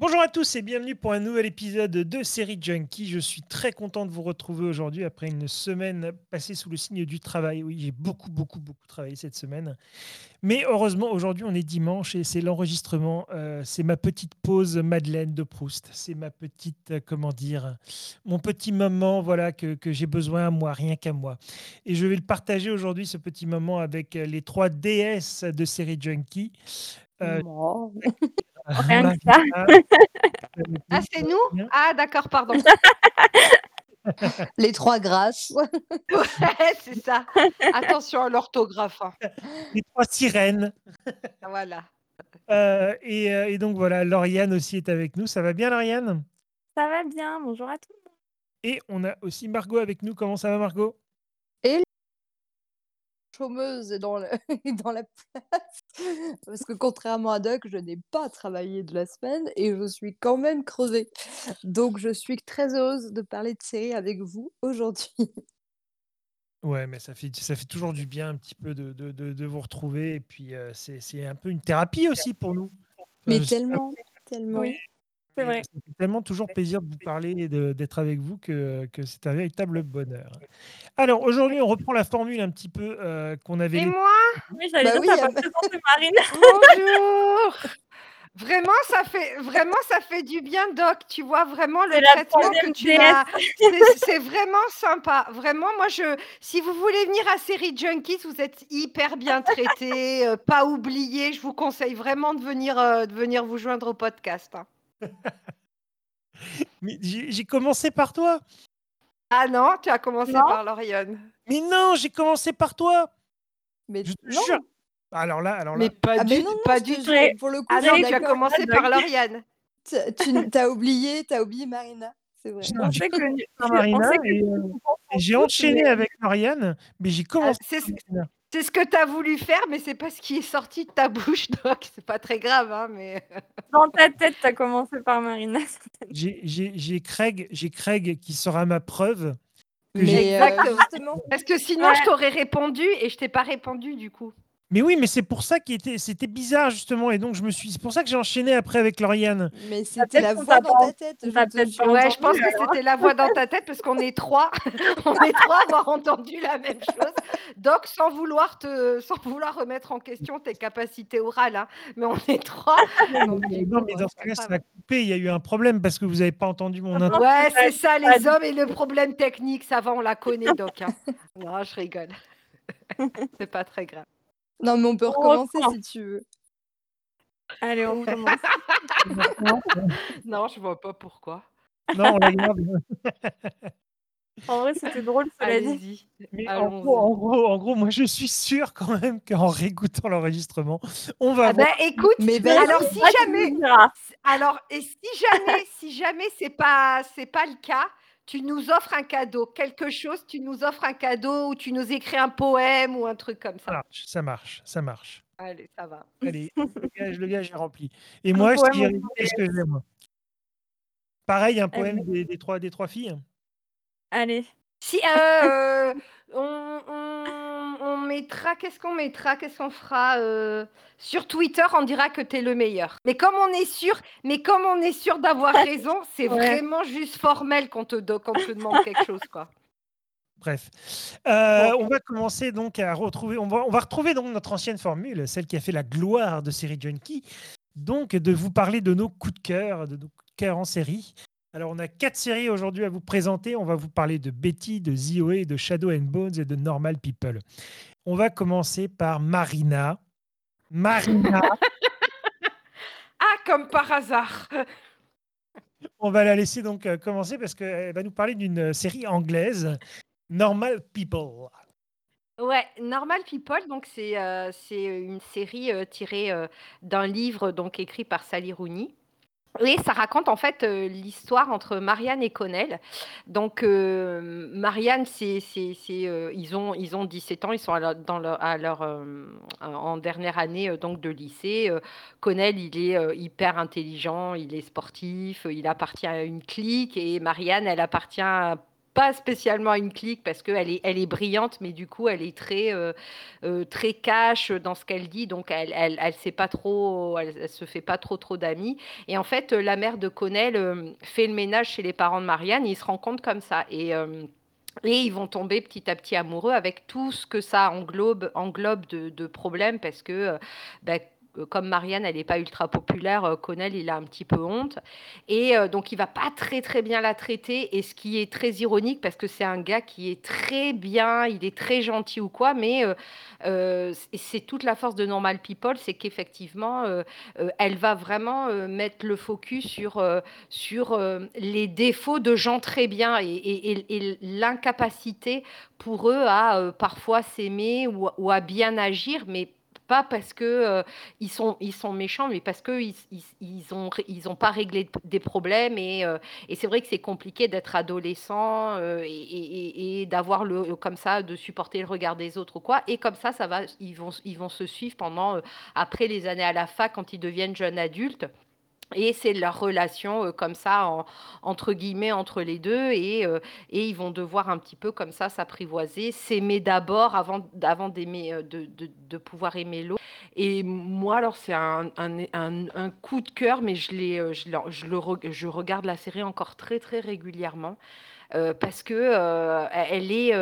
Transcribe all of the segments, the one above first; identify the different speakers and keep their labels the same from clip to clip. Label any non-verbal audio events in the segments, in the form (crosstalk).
Speaker 1: Bonjour à tous et bienvenue pour un nouvel épisode de Série Junkie. Je suis très content de vous retrouver aujourd'hui après une semaine passée sous le signe du travail. Oui, j'ai beaucoup, beaucoup, beaucoup travaillé cette semaine. Mais heureusement, aujourd'hui, on est dimanche et c'est l'enregistrement. Euh, c'est ma petite pause Madeleine de Proust. C'est ma petite, euh, comment dire, mon petit moment voilà, que, j'ai besoin à moi, rien qu'à moi. Et je vais le partager aujourd'hui, ce petit moment, avec les trois DS de Série Junkie. Euh.
Speaker 2: Rien que ça.
Speaker 3: Ah, c'est nous? Ah, d'accord, pardon. (laughs)
Speaker 4: Les trois grâces.
Speaker 3: Ouais, c'est ça. Attention à l'orthographe. hein.
Speaker 1: les trois sirènes.
Speaker 3: Voilà.
Speaker 1: Euh, et, euh, et donc voilà, Lauriane aussi est avec nous. Ça va bien, Lauriane?
Speaker 2: Ça va bien, bonjour à tous.
Speaker 1: Et on a aussi Margot avec nous. Comment ça va, Margot?
Speaker 4: Chômeuse est dans, le- est (laughs) dans la place. Parce que contrairement à Doc, je n'ai pas travaillé de la semaine et je suis quand même crevée. Donc je suis très heureuse de parler de série avec vous aujourd'hui.
Speaker 1: Ouais, mais ça fait, ça fait toujours du bien un petit peu de, de, de- de vous retrouver. Et puis, euh, c'est un peu une thérapie aussi pour nous.
Speaker 4: Mais
Speaker 1: pas,
Speaker 4: tellement, tellement.
Speaker 2: Oui, c'est vrai.
Speaker 1: Ça fait tellement toujours plaisir de vous parler et de- d'être avec vous que, que c'est un véritable bonheur. Alors, aujourd'hui, on reprend la formule (laughs) un petit peu euh, qu'on avait.
Speaker 3: Et
Speaker 1: laissée-
Speaker 3: moi?
Speaker 2: Oui, j'allais
Speaker 4: Bah
Speaker 2: dire,
Speaker 4: oui,
Speaker 2: t'as pas
Speaker 4: Anne.
Speaker 2: présenté Marine.
Speaker 3: Bonjour Vraiment, ça fait vraiment ça fait du bien, Doc. Tu vois vraiment le
Speaker 2: C'est la
Speaker 3: traitement que
Speaker 2: troisième
Speaker 3: tu
Speaker 2: DS.
Speaker 3: m'as. C'est (laughs) c'est vraiment sympa. Vraiment, moi, je. Si vous voulez venir à Série Junkies, vous êtes hyper bien traité, euh, pas oublié. Je vous conseille vraiment de venir, euh, de venir vous joindre au podcast. hein. (laughs)
Speaker 1: Mais j'ai commencé par toi.
Speaker 3: Ah non, tu as commencé
Speaker 2: Non.
Speaker 3: par Lauriane.
Speaker 1: Mais non, j'ai commencé par toi.
Speaker 4: Mais
Speaker 1: Je
Speaker 4: non.
Speaker 1: jure. Alors là, alors là.
Speaker 3: Mais pas
Speaker 4: Ah,
Speaker 3: du
Speaker 4: mais non, non,
Speaker 3: pas du tout.
Speaker 4: pour le coup,
Speaker 3: Ah non, tu as commencé par Lauriane.
Speaker 4: Tu t'as oublié, t'as oublié Marina. C'est vrai.
Speaker 1: J'ai-
Speaker 2: On
Speaker 1: j'ai
Speaker 2: que,
Speaker 1: Marina
Speaker 2: que
Speaker 1: et, euh, et j'ai enchaîné avec Marianne, mais j'ai
Speaker 3: Ah,
Speaker 1: commencé Marina.
Speaker 3: C'est ce que tu as voulu faire, mais c'est pas ce qui est sorti de ta bouche, (laughs) Doc. C'est pas très grave, hein, mais. (laughs)
Speaker 2: dans ta tête, t'as commencé par Marina. (laughs)
Speaker 1: J'ai- Craig, j'ai Craig qui sera ma preuve. que
Speaker 4: Mais euh,
Speaker 3: Parce que sinon,
Speaker 2: Ouais.
Speaker 3: je t'aurais répondu et je t'ai pas répondu du coup.
Speaker 1: Mais oui, mais c'est pour ça qu'il était, c'était bizarre justement, et donc je me suis, c'est pour ça que j'ai enchaîné après avec Lauriane.
Speaker 4: mais c'était la voix dans ta tête.
Speaker 2: on
Speaker 4: je te
Speaker 3: Ouais, je pense que c'était la voix dans ta tête parce qu'on est trois. (laughs) On est trois à avoir entendu la même chose. Donc, sans vouloir te, sans vouloir remettre en question tes capacités orales, hein, mais on est trois. Donc,
Speaker 1: Non, mais
Speaker 3: ouais,
Speaker 1: dans ce cas-là, ça a coupé. Il y a eu un problème parce que vous n'avez pas entendu mon intro.
Speaker 3: Ouais, c'est ça, les hommes et le problème technique, ça va, on la connaît, Doc. hein. (laughs) Non, je rigole. (laughs) C'est pas très grave.
Speaker 4: Non, mais on peut
Speaker 2: On
Speaker 4: recommencer
Speaker 2: reprend.
Speaker 4: si tu veux.
Speaker 2: Allez, on commence. (laughs)
Speaker 3: Non, je vois pas pourquoi.
Speaker 1: Non, on la garde.
Speaker 2: En vrai, c'était drôle, cela dit.
Speaker 1: Mais en gros, en, gros, en gros, moi je suis sûr quand même qu'en réécoutant l'enregistrement, on va
Speaker 3: Ah
Speaker 1: voir.
Speaker 3: ben, écoute,
Speaker 4: Mais vas-y.
Speaker 3: alors si jamais, alors et si jamais, si jamais c'est pas, c'est pas le cas, tu nous offres un cadeau, quelque chose, tu nous offres un cadeau ou tu nous écris un poème ou un truc comme
Speaker 1: Ça
Speaker 3: ça.
Speaker 1: marche, ça marche, ça marche.
Speaker 3: Allez, ça va.
Speaker 1: Allez, (laughs) le gage, le gage est rempli. Et moi,
Speaker 2: poème
Speaker 1: si
Speaker 2: au
Speaker 1: j'ai qu'est-ce que j'ai moi Pareil, un poème des, des trois, des trois filles.
Speaker 2: Allez.
Speaker 3: Si euh, (laughs) on mettra, qu'est-ce qu'on mettra, qu'est-ce qu'on fera euh, sur Twitter, on dira que tu es le meilleur. Mais comme on est sûr, mais comme on est sûr d'avoir raison, c'est
Speaker 2: Ouais.
Speaker 3: vraiment juste formel qu'on te, qu'on te demande quelque chose, quoi.
Speaker 1: Bref, Euh, on va commencer donc à retrouver, on va, on va retrouver donc notre ancienne formule, celle qui a fait la gloire de série Junkie, donc de vous parler de nos coups de cœur, de nos coups de cœur en série. Alors on a quatre séries aujourd'hui à vous présenter. On va vous parler de Betty, de ZOE, de Shadow and Bones et de Normal People. On va commencer par Marina. Marina, (laughs)
Speaker 3: Ah, comme par hasard.
Speaker 1: on va la laisser donc euh, commencer parce qu'elle va nous parler d'une euh, série anglaise, Normal People.
Speaker 3: Ouais, Normal People, donc c'est euh, une série euh, tirée euh, d'un livre donc écrit par Sally Rooney. Et ça raconte en fait euh, l'histoire entre Marianne et Connell. Donc euh, Marianne, c'est, c'est, euh, ils, ont, ils ont 17 ans, ils sont à leur, dans leur, en dernière année donc de lycée. Connell, il est hyper intelligent, il est sportif, il appartient à une clique et Marianne, elle appartient à pas spécialement une clique parce qu'elle est, elle est brillante, mais du coup, elle est très, euh, euh, très cash dans ce qu'elle dit, donc elle, elle, elle sait pas trop, elle, se fait pas trop trop d'amis. Et en fait, la mère de Connell euh, fait le ménage chez les parents de Marianne, ils se rencontrent comme ça. Et et ils vont tomber petit à petit amoureux avec tout ce que ça englobe, englobe de, de problèmes parce que euh, comme Marianne, elle n'est pas ultra populaire, euh, Connell, il a un petit peu honte. Et euh, donc, il va pas très, très bien la traiter. Et ce qui est très ironique, parce que c'est un gars qui est très bien, il est très gentil ou quoi, mais c'est toute la force de Normal People, c'est qu'effectivement, elle va vraiment mettre le focus sur, sur les défauts de gens très bien et, et l'incapacité pour eux à parfois s'aimer ou, ou à bien agir, mais pas parce que euh, ils, sont, ils sont méchants, mais parce qu'ils ils, ils, ont, ils ont pas réglé des problèmes. Et, euh, et c'est vrai que c'est compliqué d'être adolescent euh, et, et, d'avoir le comme ça, de supporter le regard des autres ou quoi. Et comme ça, ça va, ils vont, ils vont se suivre pendant après les années à la fac quand ils deviennent jeunes adultes. Et c'est leur relation comme ça, entre guillemets, entre les deux. Et, et ils vont devoir un petit peu comme ça s'apprivoiser, s'aimer d'abord avant, d'aimer, de, de, pouvoir aimer l'autre. Et moi, alors, c'est un, un, un, coup de cœur, mais je, je, je, le, je regarde la série encore très, très régulièrement. Parce que elle est,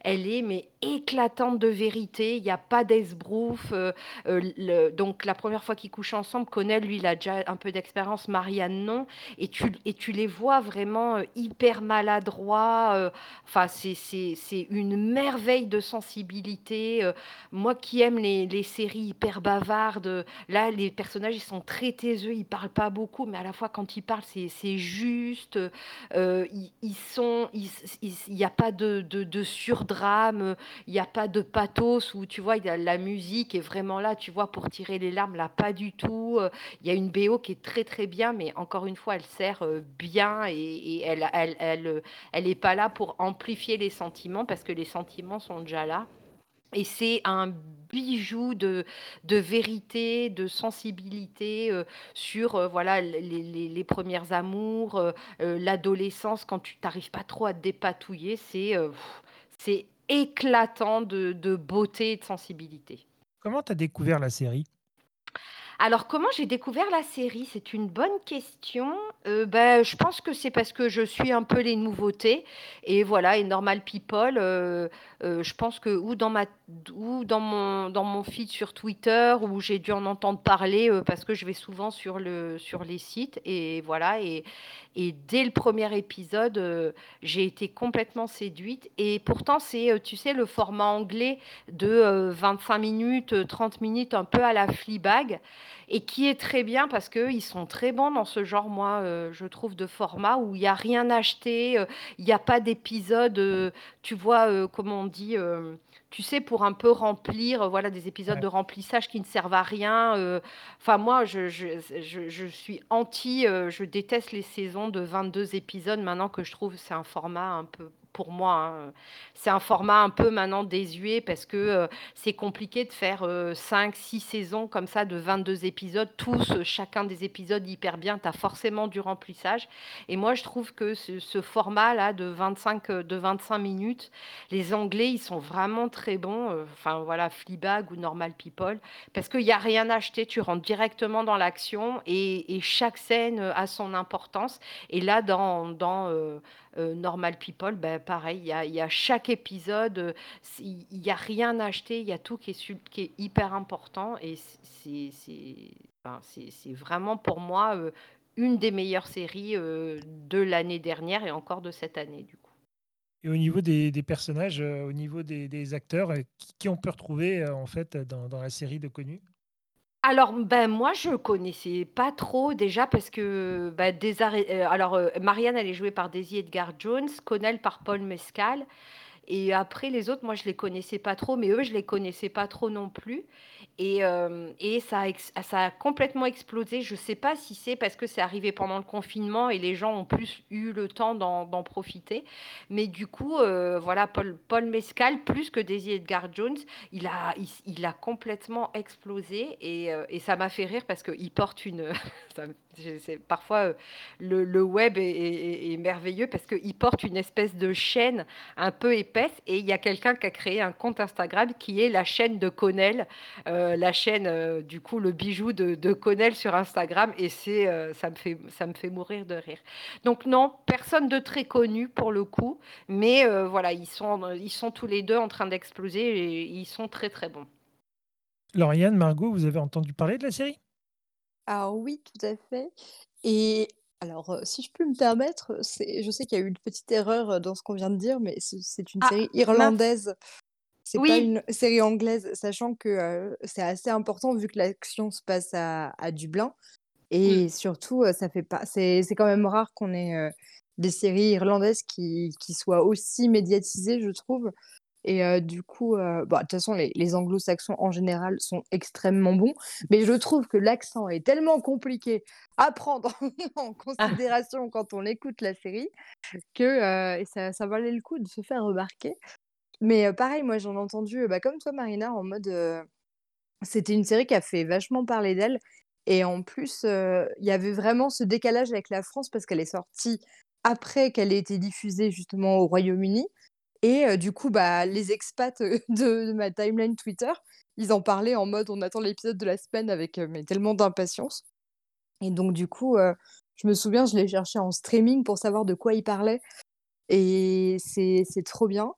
Speaker 3: elle est mais éclatante de vérité. Il n'y a pas d'esbrouf. Euh, euh, donc, la première fois qu'ils couchent ensemble, Connell, lui, il a déjà un peu d'expérience. Marianne, non. Et tu, et tu les vois vraiment euh, hyper maladroits. Enfin, c'est une merveille de sensibilité. moi qui aime les, les, séries hyper bavardes, là, les personnages, ils sont très taiseux. Ils parlent pas beaucoup, mais à la fois, quand ils parlent, c'est juste. ils, sont. Il n'y a pas de, de, surdrame il n'y a pas de pathos où tu vois, la musique est vraiment là, tu vois, pour tirer les larmes, là, pas du tout. Euh, il y a une BO qui est très très bien, mais encore une fois, elle sert euh, bien et, elle, elle, elle, elle est pas là pour amplifier les sentiments parce que les sentiments sont déjà là. Et c'est un bijou de, vérité, de sensibilité euh, sur voilà les, premières amours, l'adolescence, quand tu n'arrives pas trop à te dépatouiller, c'est c'est éclatant de, de beauté et de sensibilité.
Speaker 1: Comment tu as découvert la série?
Speaker 3: Alors, comment j'ai découvert la série? C'est une bonne question. Euh, ben, je pense que c'est parce que je suis un peu les nouveautés. Et voilà, et Normal People, euh, euh, je pense que ou dans, ma, ou dans, mon, dans mon feed sur Twitter, où j'ai dû en entendre parler, parce que je vais souvent sur, le, sur les sites. Et voilà, et, et dès le premier épisode, j'ai été complètement séduite. Et pourtant, c'est, tu sais, le format anglais de 25 minutes, 30 minutes, un peu à la Fleabag et qui est très bien parce qu'ils sont très bons dans ce genre, moi, euh, je trouve, de format où il n'y a rien acheté, euh, il n'y a pas d'épisode, euh, tu vois, comment on dit, tu sais, pour un peu remplir, voilà, des épisodes de remplissage qui ne servent à rien. Enfin, moi, je, je, je, je, suis anti, je déteste les saisons de 22 épisodes maintenant que je trouve c'est un format un peu pour moi. Hein. C'est un format un peu maintenant désuet parce que euh, c'est compliqué de faire 5, euh, 6 saisons comme ça de 22 épisodes, tous, euh, chacun des épisodes hyper bien. Tu as forcément du remplissage. Et moi, je trouve que ce, format-là de 25, de 25 minutes, les Anglais, ils sont vraiment très bons. Enfin, voilà, Fleabag ou Normal People, parce qu'il n'y a rien à acheter. Tu rentres directement dans l'action et, chaque scène a son importance. Et là, dans, dans Normal People, ben, pareil, il y a, chaque épisode, euh, il n'y a rien à acheter, il y a tout qui est, qui hyper important et c'est vraiment pour moi euh, une des meilleures séries euh, de l'année dernière et encore de cette année du coup.
Speaker 1: Et au niveau des, personnages, au niveau des, acteurs, qui, on peut retrouver en fait dans, dans la série de Connus?
Speaker 3: Alors, ben, moi, je connaissais pas trop déjà parce que bah, des alors, Marianne, elle est jouée par Daisy Edgar Jones, Connell par Paul Mescal Et après, les autres, moi, je les connaissais pas trop, mais eux, je les connaissais pas trop non plus. Et, euh, et ça, a ça a complètement explosé. Je sais pas si c'est parce que c'est arrivé pendant le confinement et les gens ont plus eu le temps d'en profiter. Mais du coup, euh, voilà, Paul, Paul Mescal, plus que Daisy Edgar Jones, il a, il, a complètement explosé. Et, euh, et ça m'a fait rire parce qu'il porte une. (laughs) parfois, le, le, web est, merveilleux parce qu'il porte une espèce de chaîne un peu épaisse. Et il y a quelqu'un qui a créé un compte Instagram qui est la chaîne de Connell. Euh, la chaîne, euh, du coup, le bijou de, de Connell sur Instagram, et c'est, euh, ça, me fait, ça me fait mourir de rire. Donc non, personne de très connu pour le coup, mais voilà, ils sont, ils sont tous les deux en train d'exploser et ils sont très très bons.
Speaker 1: Lauriane, Margot, vous avez entendu parler de la série?
Speaker 4: Ah oui, tout à fait. Et alors, si je peux me permettre, c'est, je sais qu'il y a eu une petite erreur dans ce qu'on vient de dire, mais c'est une ah, série irlandaise. C'est pas une série anglaise, sachant que c'est assez important vu que l'action se passe à, Dublin. Et surtout, ça fait pas. C'est quand même rare qu'on ait des séries irlandaises qui, qui, soient aussi médiatisées, je trouve. Et du coup, bah, de toute façon, les, les anglo-saxons en général sont extrêmement bons. Mais je trouve que l'accent est tellement compliqué à prendre (laughs) en ah. considération quand on écoute la série que ça, ça valait le coup de se faire remarquer. Mais pareil, moi j'en ai entendu, bah, comme toi Marina, en mode, c'était une série qui a fait vachement parler d'elle et en plus, il y avait vraiment ce décalage avec la France parce qu'elle est sortie après qu'elle ait été diffusée justement au Royaume-Uni et du coup, bah, les expats, (laughs) de ma timeline Twitter, ils en parlaient en mode: «On attend l'épisode de la semaine avec, mais tellement d'impatience» et donc du coup, je me souviens, je l'ai cherché en streaming pour savoir de quoi il parlait et c'est trop bien.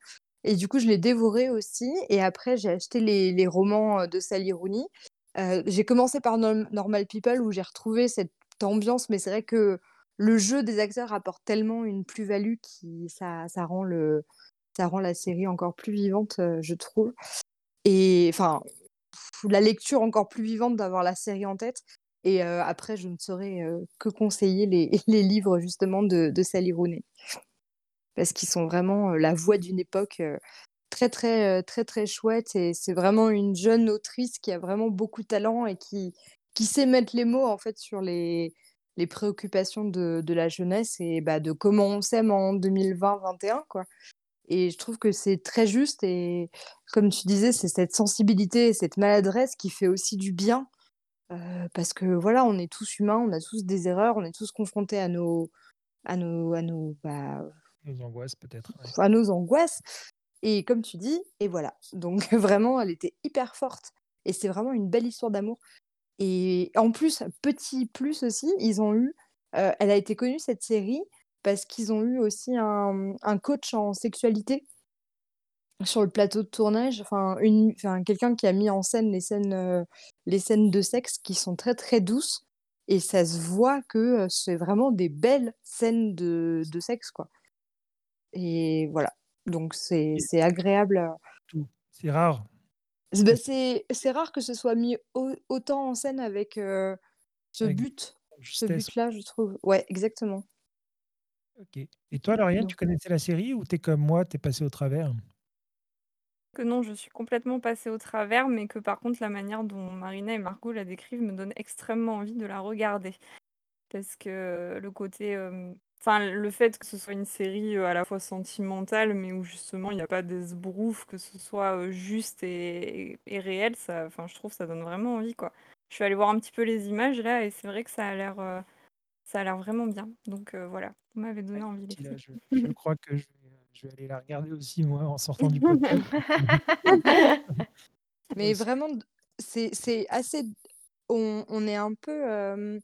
Speaker 4: Et du coup, je l'ai dévoré aussi. Et après, j'ai acheté les, les romans de Sally Rooney. Euh, j'ai commencé par Normal People où j'ai retrouvé cette ambiance, mais c'est vrai que le jeu des acteurs apporte tellement une plus-value qui ça, ça rend le ça rend la série encore plus vivante, je trouve. Et enfin, la lecture encore plus vivante d'avoir la série en tête. Et après, je ne saurais que conseiller (laughs) les, livres justement de, de Sally Rooney parce qu'ils sont vraiment la voix d'une époque très très très très chouette et c'est vraiment une jeune autrice qui a vraiment beaucoup de talent et qui qui sait mettre les mots en fait sur les les préoccupations de, la jeunesse et bah, de comment on s'aime en 2020-21 quoi. Et je trouve que c'est très juste et comme tu disais, c'est cette sensibilité, cette maladresse qui fait aussi du bien parce que voilà, on est tous humains, on a tous des erreurs, on est tous confrontés à nos à nos à nos bah,
Speaker 1: nos angoisses peut-être.
Speaker 4: À nos angoisses. Et comme tu dis, et voilà. Donc (laughs) vraiment, elle était hyper forte. Et c'est vraiment une belle histoire d'amour. Et en plus, petit plus aussi, ils ont eu. Euh, elle a été connue cette série parce qu'ils ont eu aussi un, un, coach en sexualité sur le plateau de tournage. Enfin, une, enfin quelqu'un qui a mis en scène les scènes, euh, les scènes de sexe qui sont très très douces. Et ça se voit que euh, c'est vraiment des belles scènes de, de sexe, quoi. Et voilà. Donc c'est agréable.
Speaker 1: C'est rare.
Speaker 4: Bah, c'est rare que ce soit mis autant en scène avec ce but, ce but-là, je trouve. Ouais, exactement.
Speaker 1: Ok. Et toi, Lauriane, tu connaissais la série ou t'es comme moi, t'es passé au travers?
Speaker 2: Que non, je suis complètement passée au travers, mais que par contre, la manière dont Marina et Margot la décrivent me donne extrêmement envie de la regarder. Parce que le côté Enfin, le fait que ce soit une série, à la fois sentimentale, mais où justement il n'y a pas d'esbrouf, que ce soit, juste et et réel, ça enfin je trouve ça donne vraiment envie, quoi. Je suis allée voir un petit peu les images là et c'est vrai que ça a l'air, ça a l'air vraiment bien. Donc voilà, vous m'avez donné envie
Speaker 1: les je (laughs) crois que je vais, aller la regarder aussi moi en sortant du podcast. (laughs)
Speaker 4: Mais vraiment c'est c'est assez on on est un peu,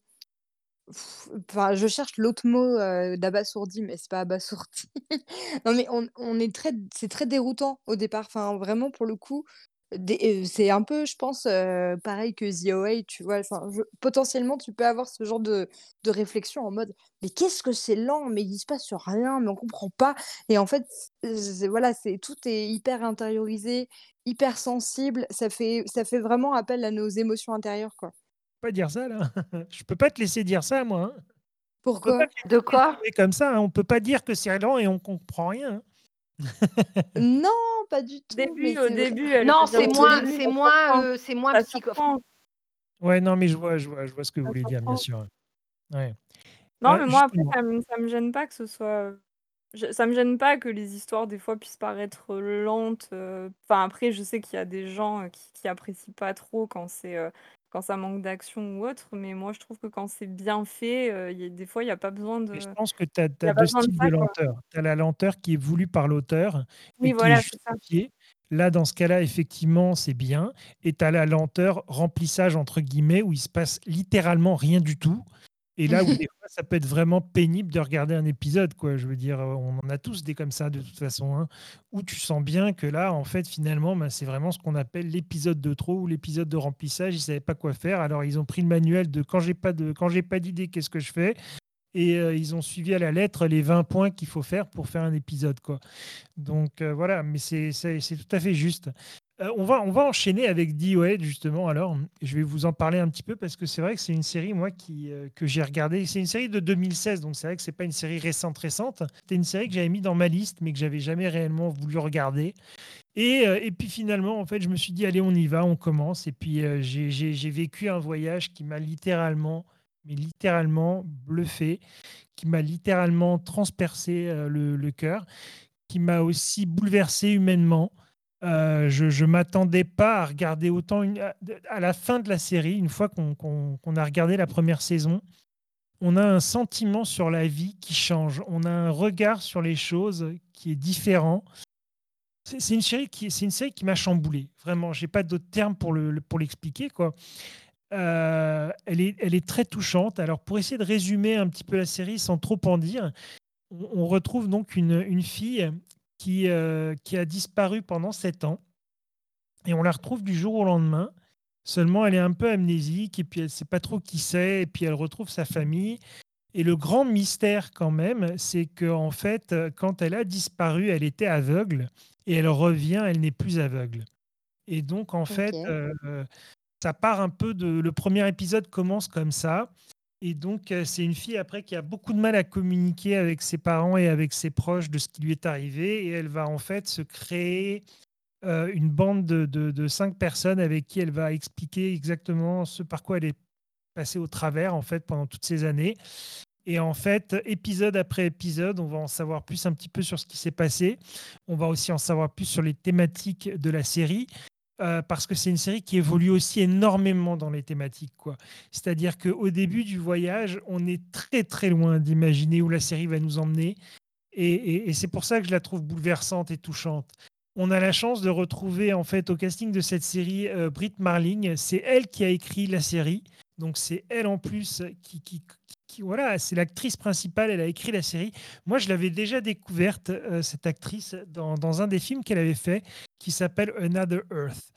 Speaker 4: Enfin, je cherche l'autre mot d'abasourdi, mais c'est pas abasourdi. (laughs) non, mais on, on est très, c'est très déroutant au départ. Enfin, vraiment, pour le coup, c'est un peu, je pense, pareil que The OA, tu vois. Enfin, potentiellement, tu peux avoir ce genre de, de réflexion en mode, mais qu'est-ce que c'est lent, mais il se passe sur rien, mais on comprend pas. Et en fait, voilà, c'est tout est hyper intériorisé, hyper sensible. Ça fait, ça fait vraiment appel à nos émotions intérieures, quoi
Speaker 1: pas dire ça là. (laughs) Je peux pas te laisser dire ça moi. Hein.
Speaker 4: Pourquoi?
Speaker 3: De quoi?
Speaker 1: Comme ça, hein. on peut pas dire que c'est lent et on comprend rien. Hein.
Speaker 4: Non, pas du tout,
Speaker 2: Début,
Speaker 4: mais
Speaker 2: au début, elle
Speaker 3: Non, c'est moins, c'est moins, euh, c'est moins
Speaker 2: Ça
Speaker 3: psycho.
Speaker 2: surprend.
Speaker 1: Ouais, non, mais je vois, je vois, je vois ce que vous voulez dire, bien sûr. Ouais.
Speaker 2: Non, mais moi, après, ça me ça me gêne pas que ce soit, je ça me gêne pas que les histoires, des fois, puissent paraître lentes, heu, enfin, après, je sais qu'il y a des gens, heu, qui qui apprécient pas trop quand c'est, quand ça manque d'action ou autre, mais moi, je trouve que quand c'est bien fait, heu, il y a des fois, il y a pas besoin
Speaker 1: Mais je
Speaker 2: de
Speaker 1: pense que tu as tu
Speaker 2: il y
Speaker 1: as
Speaker 2: a pas
Speaker 1: 2
Speaker 2: besoin de
Speaker 1: styles de
Speaker 2: ça, quoi.
Speaker 1: lenteur. Tu as la lenteur qui est voulue par l'auteur et
Speaker 2: Oui,
Speaker 1: qui est
Speaker 2: voilà, c'est ça.
Speaker 1: justifiée. Là, dans ce cas-là, effectivement, c'est bien et tu as la lenteur «remplissage» entre guillemets où il se passe littéralement rien du tout et là où (laughs) des fois, ça peut être vraiment pénible de regarder un épisode, quoi. Je veux dire, heu, on en a tous des comme ça de toute façon, hein, où tu sens bien que là, en fait, finalement, ben, c'est vraiment ce qu'on appelle l'épisode de trop ou l'épisode de remplissage. Ils savaient pas quoi faire, alors ils ont pris le manuel de quand j'ai pas de quand j'ai pas d'idée, qu'est-ce que je fais? Et heu, ils ont suivi à la lettre les 20 points qu'il faut faire pour faire un épisode, quoi. Donc heu, voilà, mais c'est tout à fait juste. Heu, on va on va enchaîner avec DOA justement alors. Je vais vous en parler un petit peu parce que c'est vrai que c'est une série moi qui, heu, que j'ai regardée. C'est une série de 2016 donc c'est vrai que c'est pas une série récente, récente. C'était une série que j'avais mis dans ma liste mais que j'avais jamais réellement voulu regarder et heu et puis finalement en fait je me suis dit: «Allez on y va, on commence» et puis, j'ai vécu un voyage qui m'a littéralement, mais littéralement bluffé, qui m'a littéralement transpercé, le le cœur, qui m'a aussi bouleversé humainement. Heu, je je m'attendais pas à regarder autant à la fin de la série, une fois qu'on a regardé la première saison, on a un sentiment sur la vie qui change. On a un regard sur les choses qui est différent. C'est une série qui m'a chamboulé, vraiment, j'ai pas d'autres termes pour le le pour l'expliquer. Heu, elle est très touchante. Alors pour essayer de résumer un petit peu la série sans trop en dire, on retrouve donc une fille qui, heu, qui a disparu pendant 7 ans. Et on la retrouve du jour au lendemain. Seulement elle est un peu amnésique et puis elle sait pas trop qui c'est et puis elle retrouve sa famille. Et le grand mystère quand même, c'est qu'en fait, heu, quand elle a disparu, elle était aveugle et elle revient, elle n'est plus aveugle. Et donc en fait, heu, ça part un peu de le premier épisode commence comme ça et donc heu, c'est une fille après qui a beaucoup de mal à communiquer avec ses parents et avec ses proches de ce qui lui est arrivé. Et elle va en fait se créer, heu, une bande de 5 personnes avec qui elle va expliquer exactement ce par quoi elle est passée au travers en fait pendant toutes ces années. Et en fait, épisode après épisode, on va en savoir plus un petit peu sur ce qui s'est passé. On va aussi en savoir plus sur les thématiques de la série, heu, parce que c'est une série qui évolue aussi énormément dans les thématiques, quoi. C'est-à-dire qu'au début du voyage, on est très, très loin d'imaginer où la série va nous emmener et c'est pour ça que je la trouve bouleversante et touchante. On a la chance de retrouver en fait au casting de cette série, heu, Brit Marling. C'est elle qui a écrit la série, donc c'est elle en plus qui voilà, c'est l'actrice principale, elle a écrit la série. Moi, je l'avais déjà découverte, heu, cette actrice dans un des films qu'elle avait fait qui s'appelle Another Earth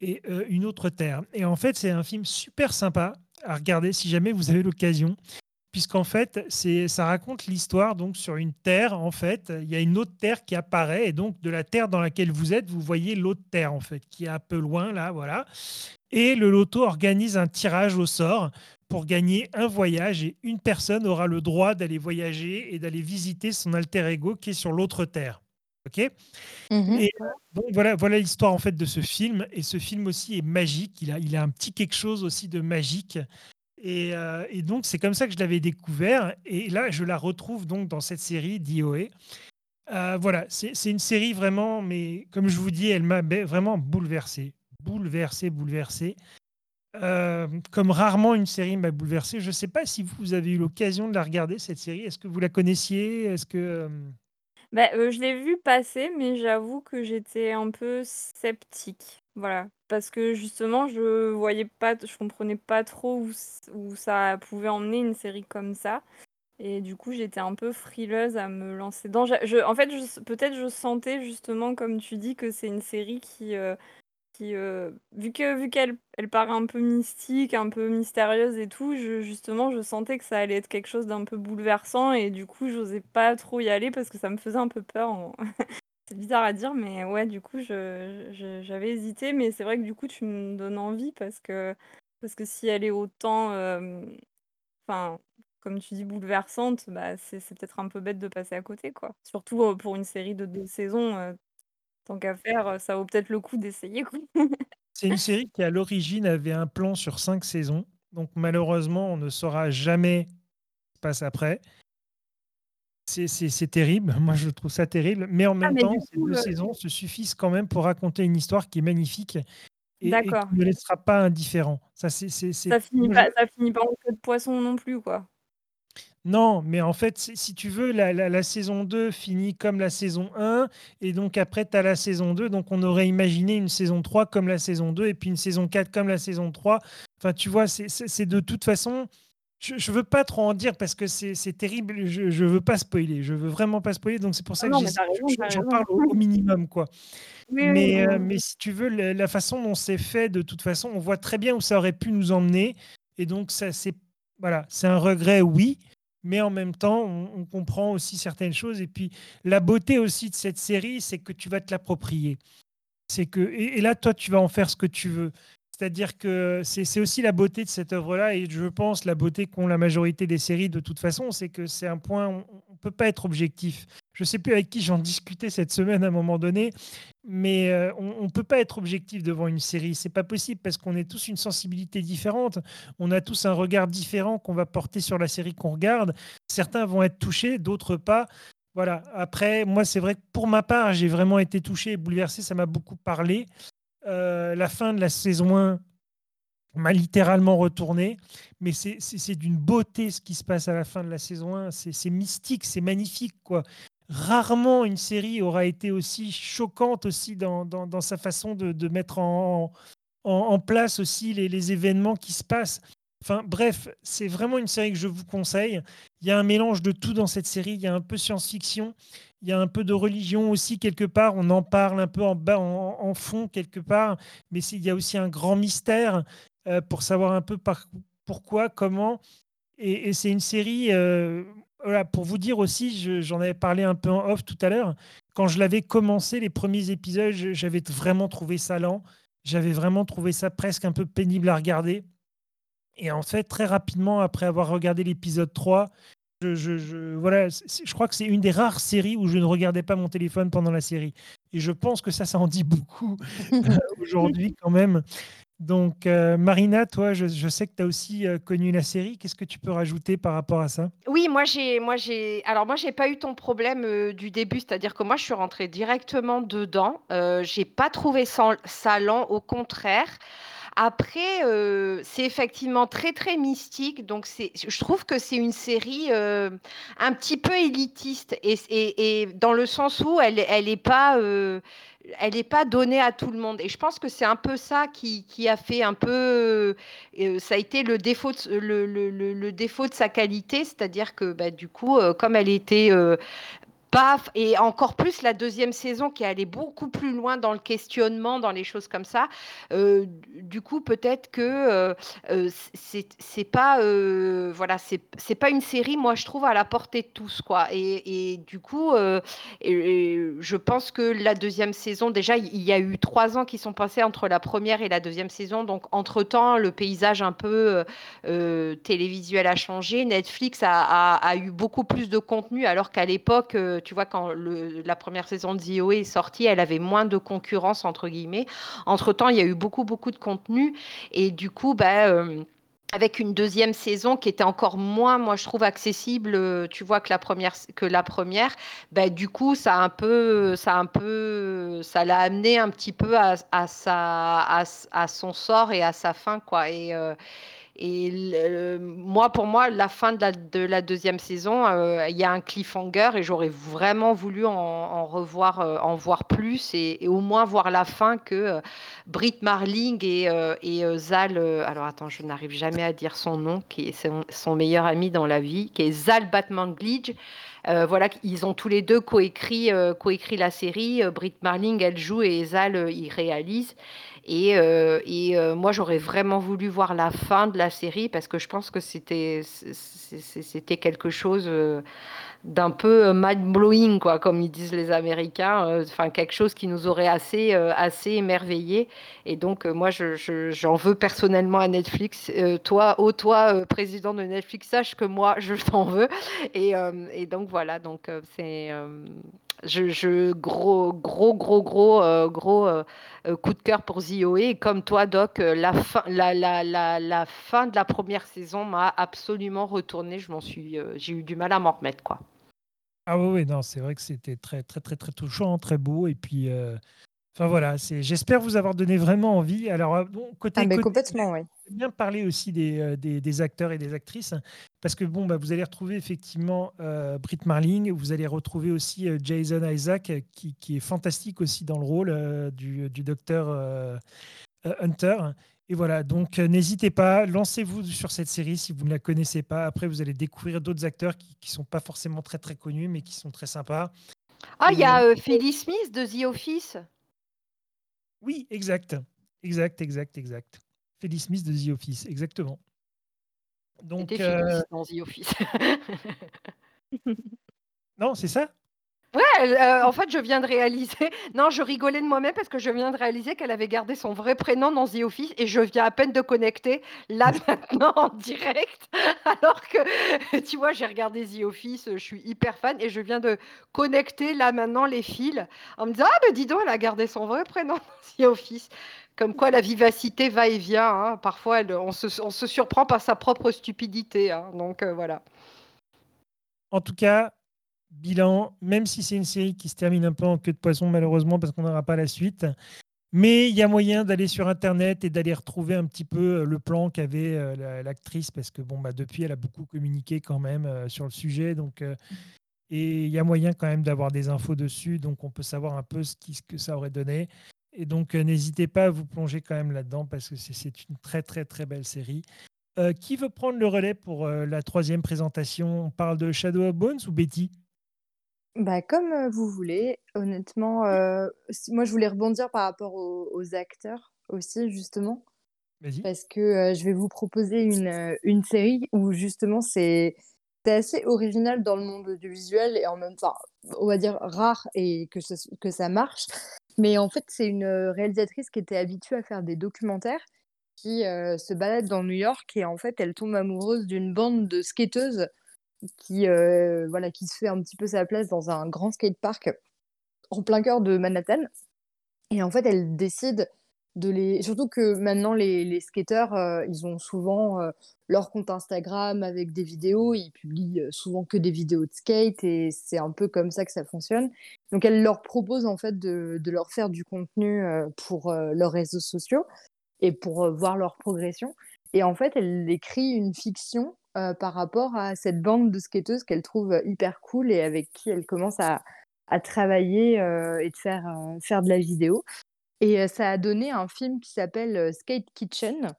Speaker 1: et heu, Une autre terre. Et en fait, c'est un film super sympa à regarder si jamais vous avez l'occasion puisqu'en fait, ça raconte l'histoire donc sur une terre, en fait, il y a une autre terre qui apparaît et donc de la terre dans laquelle vous êtes, vous voyez l'autre terre, en fait, qui est un peu loin là, voilà. Et le loto organise un tirage au sort pour gagner un voyage et une personne aura le droit d'aller voyager et d'aller visiter son alter ego qui est sur l'autre terre. OK?
Speaker 4: Mmh
Speaker 1: heu, donc voilà voilà l'histoire, en fait, de ce film et ce film aussi est magique. Il a il a un petit quelque chose aussi de magique et et donc c'est comme ça que je l'avais découvert et là, je la retrouve donc dans cette série DOA. Heu, voilà, c'est une série vraiment mais comme je vous dis, elle m'a vraiment bouleversé, bouleversé, bouleversé. Hem, comme rarement une série m'a bouleversé. Je sais pas si vous, avez eu l'occasion de la regarder cette série? Est-ce que vous la connaissiez? Est-ce que, hem?
Speaker 2: Bah, heu, je l'ai vue passer, mais j'avoue que j'étais un peu sceptique. Voilà, parce que justement, je voyais pas je comprenais pas trop où ça pouvait emmener une série comme ça et du coup, j'étais un peu frileuse à me lancer. Je en fait, peut-être je sentais justement, comme tu dis, que c'est une série qui, heu, vu que vu qu'elle elle paraît un peu mystique, un peu mystérieuse et tout, je justement, je sentais que ça allait être quelque chose d'un peu bouleversant et du coup, j'osais pas trop y aller parce que ça me faisait un peu peur (laughs) c'est bizarre à dire, mais ouais, du coup, j'avais hésité, mais c'est vrai que du coup, tu me donnes envie parce que parce que si elle est autant, hem, enfin comme tu dis, bouleversante, bah, c'est peut-être un peu bête de passer à côté, quoi. Surtout, heu, pour une série de 2 saisons, tant qu'à faire, heu, ça vaut peut-être le coup d'essayer, quoi.
Speaker 1: C'est une série qui, à l'origine, avait un plan sur 5 saisons. Donc malheureusement, on ne saura jamais ce qui se passe après. C'est c'est c'est terrible. (laughs) Moi, je trouve ça terrible. Mais en
Speaker 2: Ah
Speaker 1: même
Speaker 2: mais
Speaker 1: temps,
Speaker 2: du
Speaker 1: ces
Speaker 2: coup,
Speaker 1: 2
Speaker 2: heu
Speaker 1: saisons se suffisent quand même pour raconter une histoire qui est magnifique et et
Speaker 2: D'accord.
Speaker 1: qui ne laissera pas indifférent. Ça, c'est c'est c'est
Speaker 2: Ça finit
Speaker 1: moi, je
Speaker 2: pas ça finit pas en queue de poisson non plus, quoi?
Speaker 1: Non, mais en fait, si tu veux, la la la saison 2 finit comme la saison 1 et donc après tu as la saison 2, donc on aurait imaginé une saison 3 comme la saison 2 et puis une saison 4 comme la saison 3. Enfin, tu vois, c'est de toute façon je je veux pas trop en dire parce que c'est terrible, je je veux pas spoiler, je veux vraiment pas spoiler, donc c'est pour ça que
Speaker 2: tu as
Speaker 1: j'en parle au au minimum, quoi.
Speaker 2: Oui, oui,
Speaker 1: Mais heu,
Speaker 2: mmh.
Speaker 1: mais si tu veux, la la façon dont c'est fait, de toute façon, on voit très bien où ça aurait pu nous emmener. Et donc ça c'est voilà, c'est un regret, oui, mais en même temps, on comprend aussi certaines choses et puis la beauté aussi de cette série, c'est que tu vas te l'approprier. C'est que et là, toi, tu vas en faire ce que tu veux. C'est-à-dire que c'est aussi la beauté de cette œuvre-là et je pense la beauté qu'ont la majorité des séries de toute façon, c'est que c'est un point on on peut pas être objectif. Je sais plus avec qui j'en discutais cette semaine à un moment donné, mais heu, on on peut pas être objectif devant une série. C'est pas possible parce qu'on est tous une sensibilité différente. On a tous un regard différent qu'on va porter sur la série qu'on regarde. Certains vont être touchés, d'autres pas. Voilà. Après, moi, c'est vrai que pour ma part, j'ai vraiment été touché et bouleversé, ça m'a beaucoup parlé. Heu, la fin de la saison 1 m'a littéralement retourné, mais c'est d'une beauté ce qui se passe à la fin de la saison 1. C'est mystique, c'est magnifique, quoi. Rarement une série aura été aussi choquante aussi dans sa façon de mettre en place aussi les événements qui se passent. Enfin bref, c'est vraiment une série que je vous conseille. Il y a un mélange de tout dans cette série. Il y a un peu science-fiction, il y a un peu de religion aussi quelque part. On en parle un peu en bas en fond quelque part, mais il y a aussi un grand mystère, heu, pour savoir un peu par pourquoi, comment et c'est une série, heu, voilà, pour vous dire aussi, je j'en avais parlé un peu en off tout à l'heure. Quand je l'avais commencé, les premiers épisodes, j'avais vraiment trouvé ça lent. J'avais vraiment trouvé ça presque un peu pénible à regarder et en fait, très rapidement après avoir regardé l'épisode 3, je je je voilà, je crois que c'est une des rares séries où je ne regardais pas mon téléphone pendant la série et je pense que ça, ça en dit beaucoup, heu, (laughs) aujourd'hui quand même. Donc heu, Marina, toi, je je sais que tu as aussi, heu, connu la série. Qu'est-ce que tu peux rajouter par rapport à ça?
Speaker 3: Oui, moi j'ai moi j'ai alors moi j'ai pas eu ton problème, du début, c'est-à-dire que moi je suis rentrée directement dedans, j'ai pas trouvé ça lent, au contraire. Après, heu, c'est effectivement très, très mystique, donc je trouve que c'est une série, heu, un petit peu élitiste. Et dans le sens où elle est elle est pas, heu, elle est pas donnée à tout le monde. Et je pense que c'est un peu ça qui a fait un peu, ça a été le défaut de le défaut de sa qualité. C'est-à-dire que, bah, du coup, comme elle était, et encore plus la 2e saison qui est allée beaucoup plus loin dans le questionnement, dans les choses comme ça, heu, d du coup, peut-être que, heu, c c'est pas, heu, voilà, c'est pas une série, moi, je trouve, à la portée de tous, quoi. Et du coup, je pense que la 2e saison déjà, il y a eu 3 ans qui sont passés entre la 1re et la 2e saison, donc entre temps, le paysage un peu, télévisuel a changé. Netflix a eu beaucoup plus de contenu alors qu'à l'époque, tu vois, quand la 1re saison de O.A. est sortie, elle avait «moins de concurrence» entre guillemets. Entre temps, il y a eu beaucoup, beaucoup de contenu et du coup, bah, hem, avec une 2e saison qui était encore moins, moi, je trouve accessible, heu, tu vois, que la 1re s que la 1re, bah, du coup, ça a un peu ça un peu ça l'a amené un petit peu à sa à son sort et à sa fin, quoi et heu et moi, pour moi, la fin de la de la 2e saison, heu, il y a un cliffhanger et j'aurais vraiment voulu en revoir, heu, en voir plus et au moins voir la fin que, heu, Brit Marling et heu, Zal, alors attends, je n'arrive jamais à dire son nom, qui est son meilleur ami dans la vie, qui est Zal Batmanglij. Heu, voilà, ils ont tous les 2 coécrit, coécrit la série, heu, Brit Marling, elle joue et Zal, il réalise Et, euh, euh, moi, j'aurais vraiment voulu voir la fin de la série parce que je pense que c'était quelque chose euh, d'un peu mind-blowing, quoi, comme ils disent les Américains. Enfin, quelque chose qui nous aurait assez, assez émerveillé. Et donc, moi, j'en je, veux personnellement à Netflix. toi, ô toi, président de Netflix, sache que moi, (laughs) je t'en veux. Et, et, donc, voilà. Donc, c'est je, gros, gros, gros, gros, euh, gros euh, euh, coup de cœur pour. Et comme toi, Doc, la fin, la, la, la, la fin de la première saison m'a absolument retourné. Je m'en suis, j'ai eu du mal à m'en remettre, quoi.
Speaker 1: Ah oui, oui non, c'est vrai que c'était très, très, très, très touchant, très beau. Et puis, Enfin voilà, c'est, j'espère vous avoir donné vraiment envie. Alors, bon, côté,
Speaker 4: ah,
Speaker 1: mais
Speaker 4: complètement, oui.
Speaker 1: bien parler aussi des, des, des, acteurs et des actrices, parce que bon, bah, vous allez retrouver effectivement euh, Britt Marling, vous allez retrouver aussi Jason Isaac, qui, qui, est fantastique aussi dans le rôle du, du, docteur Hunter. Et voilà, donc n'hésitez pas, lancez-vous sur cette série si vous ne la connaissez pas. Après, vous allez découvrir d'autres acteurs qui ne sont pas forcément très très connus, mais qui sont très sympas.
Speaker 3: Ah, il y a Phyllis Smith de The Office.
Speaker 1: Oui, exact. Exact, exact, exact. Phyllis Smith de The Office, exactement.
Speaker 3: Donc, euh... dans The Office. (laughs)
Speaker 1: non, c'est ça?
Speaker 3: Ouais, euh, en fait, je viens de réaliser. (laughs) Non, je rigolais de moi-même parce que je viens de réaliser qu'elle avait gardé son vrai prénom dans The Office et je viens à peine de connecter là (laughs) maintenant en direct. (laughs) Alors que, tu vois, j'ai regardé The Office, je suis hyper fan et je viens de connecter là maintenant les fils en me disant Ah, ben dis donc, elle a gardé son vrai prénom dans The Office. Comme quoi la vivacité va et vient. Hein. Parfois, elle, on, se, on, se, surprend par sa propre stupidité. Hein. Donc euh, voilà.
Speaker 1: En tout cas, bilan, même si c'est une série qui se termine un peu en queue de poisson, malheureusement, parce qu'on n'aura pas la suite. Mais il y a moyen d'aller sur Internet et d'aller retrouver un petit peu euh, le plan qu'avait euh, l'actrice, parce que bon, bah, depuis, elle a beaucoup communiqué quand même euh, sur le sujet. Donc, et il y a moyen quand même d'avoir des infos dessus, donc on peut savoir un peu ce, ce que ça aurait donné. Et donc, n'hésitez pas à vous plonger quand même là-dedans, parce que c'est une très, très, très belle série. qui veut prendre le relais pour la troisième présentation? On parle de Shadow of Bones ou Betty?
Speaker 4: Bah, comme, vous voulez. Honnêtement, moi, je voulais rebondir par rapport aux acteurs aussi, justement. Parce que, je vais vous proposer une, une série où justement c'est assez original dans le monde du visuel et en même temps, on va dire rare et que que ça marche. Mais en fait, c'est une, réalisatrice qui était habituée à faire des documentaires, qui, se balade dans New York et en fait, elle tombe amoureuse d'une bande de skateuses qui, euh, voilà, qui se fait un petit peu sa place dans un grand skatepark en plein cœur de Manhattan. Et en fait, elle décide de les. Surtout que maintenant, les, les skateurs, euh, ils ont souvent euh, leur compte Instagram avec des vidéos. Ils publient souvent que des vidéos de skate et c'est un peu comme ça que ça fonctionne. Donc, elle leur propose en fait de, de leur faire du contenu pour leurs réseaux sociaux et pour voir leur progression. Et en fait, elle écrit une fiction euh, par rapport à cette bande de skateuses qu'elle trouve hyper cool et avec qui elle commence à, travailler euh, et de faire, euh, faire de la vidéo. Et ça a donné un film qui s'appelle Skate Kitchen,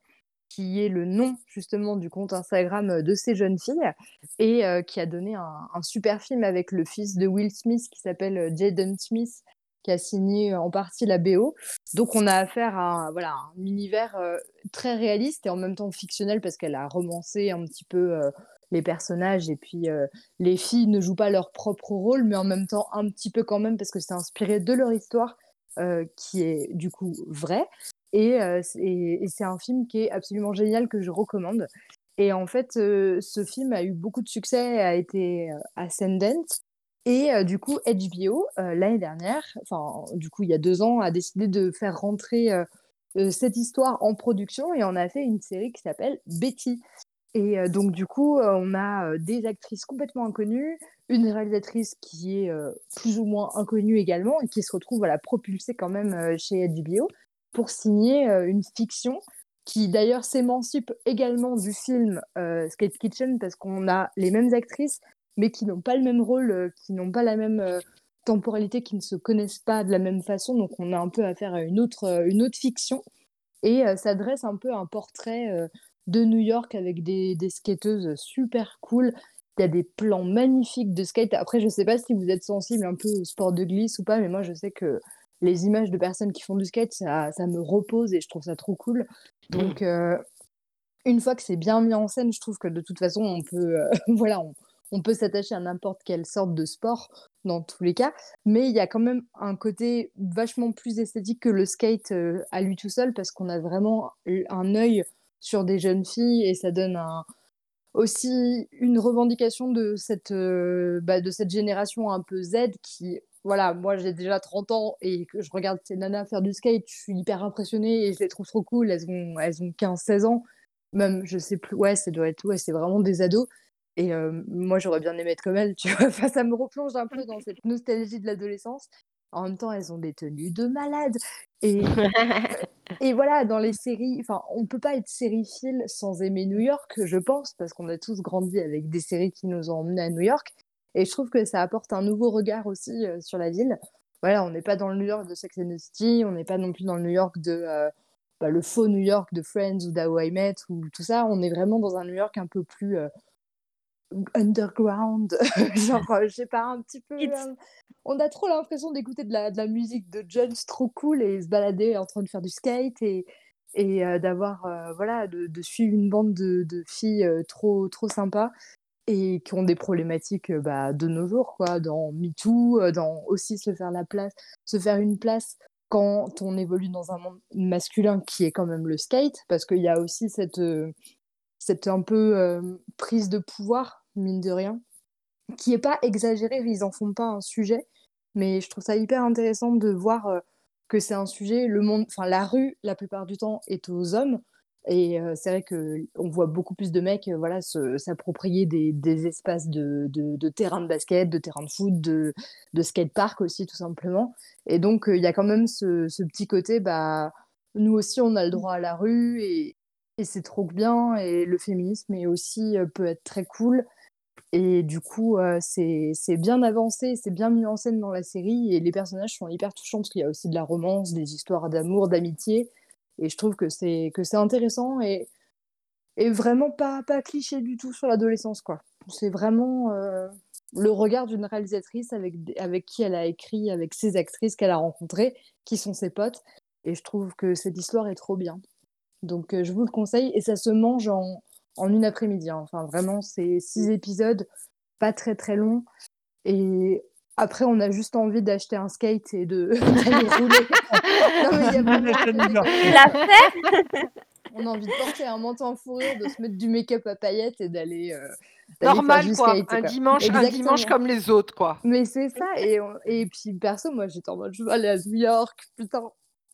Speaker 4: qui est le nom justement du compte Instagram de ces jeunes filles et qui a donné un, super film avec le fils de Will Smith qui s'appelle Jaden Smith qui a signé en partie la BO. Donc on a affaire à voilà, un univers euh, très réaliste et en même temps fictionnel parce qu'elle a romancé un petit peu euh, les personnages et puis euh, les filles ne jouent pas leur propre rôle mais en même temps un petit peu quand même parce que c'est inspiré de leur histoire qui est du coup vraie. Et, et, et c'est un film qui est absolument génial que je recommande. Et en fait, ce film a eu beaucoup de succès, a été ascendant. Et du coup, HBO, l'année dernière, enfin, du coup, il y a deux ans, a décidé de faire rentrer cette histoire en production et on a fait une série qui s'appelle Betty. Et donc, du coup, on a des actrices complètement inconnues, une réalisatrice qui est plus ou moins inconnue également et qui se retrouve voilà, propulsée quand même chez HBO pour signer une fiction qui d'ailleurs s'émancipe également du film Skate Kitchen parce qu'on a les mêmes actrices, mais qui n'ont pas le même rôle, euh, qui n'ont pas la même euh, temporalité, qui ne se connaissent pas de la même façon. Donc on a un peu affaire à une autre, euh, une autre fiction. Et ça dresse un peu un portrait de New York avec des, des skateuses super cool. Il y a des plans magnifiques de skate. Après, je ne sais pas si vous êtes sensible un peu au sport de glisse ou pas, mais moi, je sais que les images de personnes qui font du skate, ça, ça me repose et je trouve ça trop cool. Donc, une fois que c'est bien mis en scène, je trouve que de toute façon, on peut, (laughs) voilà, on peut s'attacher à n'importe quelle sorte de sport dans tous les cas, mais il y a quand même un côté vachement plus esthétique que le skate euh, à lui tout seul parce qu'on a vraiment un œil sur des jeunes filles et ça donne aussi une revendication de cette, euh, bah, de cette génération un peu Z qui, voilà, moi j'ai déjà 30 ans et que je regarde ces nanas faire du skate, je suis hyper impressionnée et je les trouve trop cool, elles ont, elles ont 15-16 ans, même je sais plus, ouais, ça doit être, ouais, c'est vraiment des ados. Et euh, moi, j'aurais bien aimé être comme elles, tu vois. (laughs) Enfin, ça me replonge un peu dans cette nostalgie de l'adolescence. En même temps, elles ont des tenues de malades. Et, (laughs) et voilà, dans les séries, enfin, on peut pas être sériephile sans aimer New York, je pense, parce qu'on a tous grandi avec des séries qui nous ont emmenés à New York. Et je trouve que ça apporte un nouveau regard aussi euh, sur la ville. Voilà, on n'est pas dans le New York de Sex and the City, on n'est pas non plus dans le New York de euh, bah, le faux New York de Friends ou d'How I Met ou tout ça. On est vraiment dans un New York un peu plus underground, (laughs) genre, euh, je sais pas, un petit peu. Euh, on a trop l'impression d'écouter de la, de la musique de Jones trop cool et se balader en train de faire du skate et, et euh, d'avoir, voilà, de, de, suivre une bande de, de filles trop, trop sympas et qui ont des problématiques bah, de nos jours, quoi, dans MeToo, dans aussi se faire la place, se faire une place quand on évolue dans un monde masculin qui est quand même le skate, parce qu'il y a aussi cette, cette un peu prise de pouvoir mine de rien, qui est pas exagéré, ils en font pas un sujet, mais je trouve ça hyper intéressant de voir euh, que c'est un sujet, le monde, enfin la rue, la plupart du temps, est aux hommes, et euh, c'est vrai qu'on voit beaucoup plus de mecs euh, voilà, s'approprier des, espaces de, de, de, terrain de basket, de terrain de foot, de, de skatepark aussi, tout simplement. Et donc, il y a quand même ce, ce, petit côté, bah, nous aussi, on a le droit à la rue, et, et c'est trop bien, et le féminisme est aussi, peut être très cool. Et du coup, euh, c'est bien avancé, c'est bien mis en scène dans la série et les personnages sont hyper touchants parce qu'il y a aussi de la romance, des histoires d'amour, d'amitié. Et je trouve que c'est intéressant et, et vraiment pas, pas cliché du tout sur l'adolescence. C'est vraiment euh, le regard d'une réalisatrice avec, avec qui elle a écrit, avec ses actrices qu'elle a rencontrées, qui sont ses potes. Et je trouve que cette histoire est trop bien. Donc euh, je vous le conseille et ça se mange en, en une après-midi. Hein. Enfin, vraiment, c'est six épisodes, pas très très longs. Et après, on a juste envie d'acheter un skate et de (laughs) d'aller rouler. non, mais y a vraiment... La fait (laughs) On a envie de porter un manteau en fourrure, de se mettre du make-up à paillettes et d'aller. Euh,
Speaker 3: Normal, quoi. un, Dimanche, un dimanche comme les autres, quoi.
Speaker 4: Mais c'est ça. Et, et puis, perso, moi, j'étais en mode, je veux aller à New York, putain.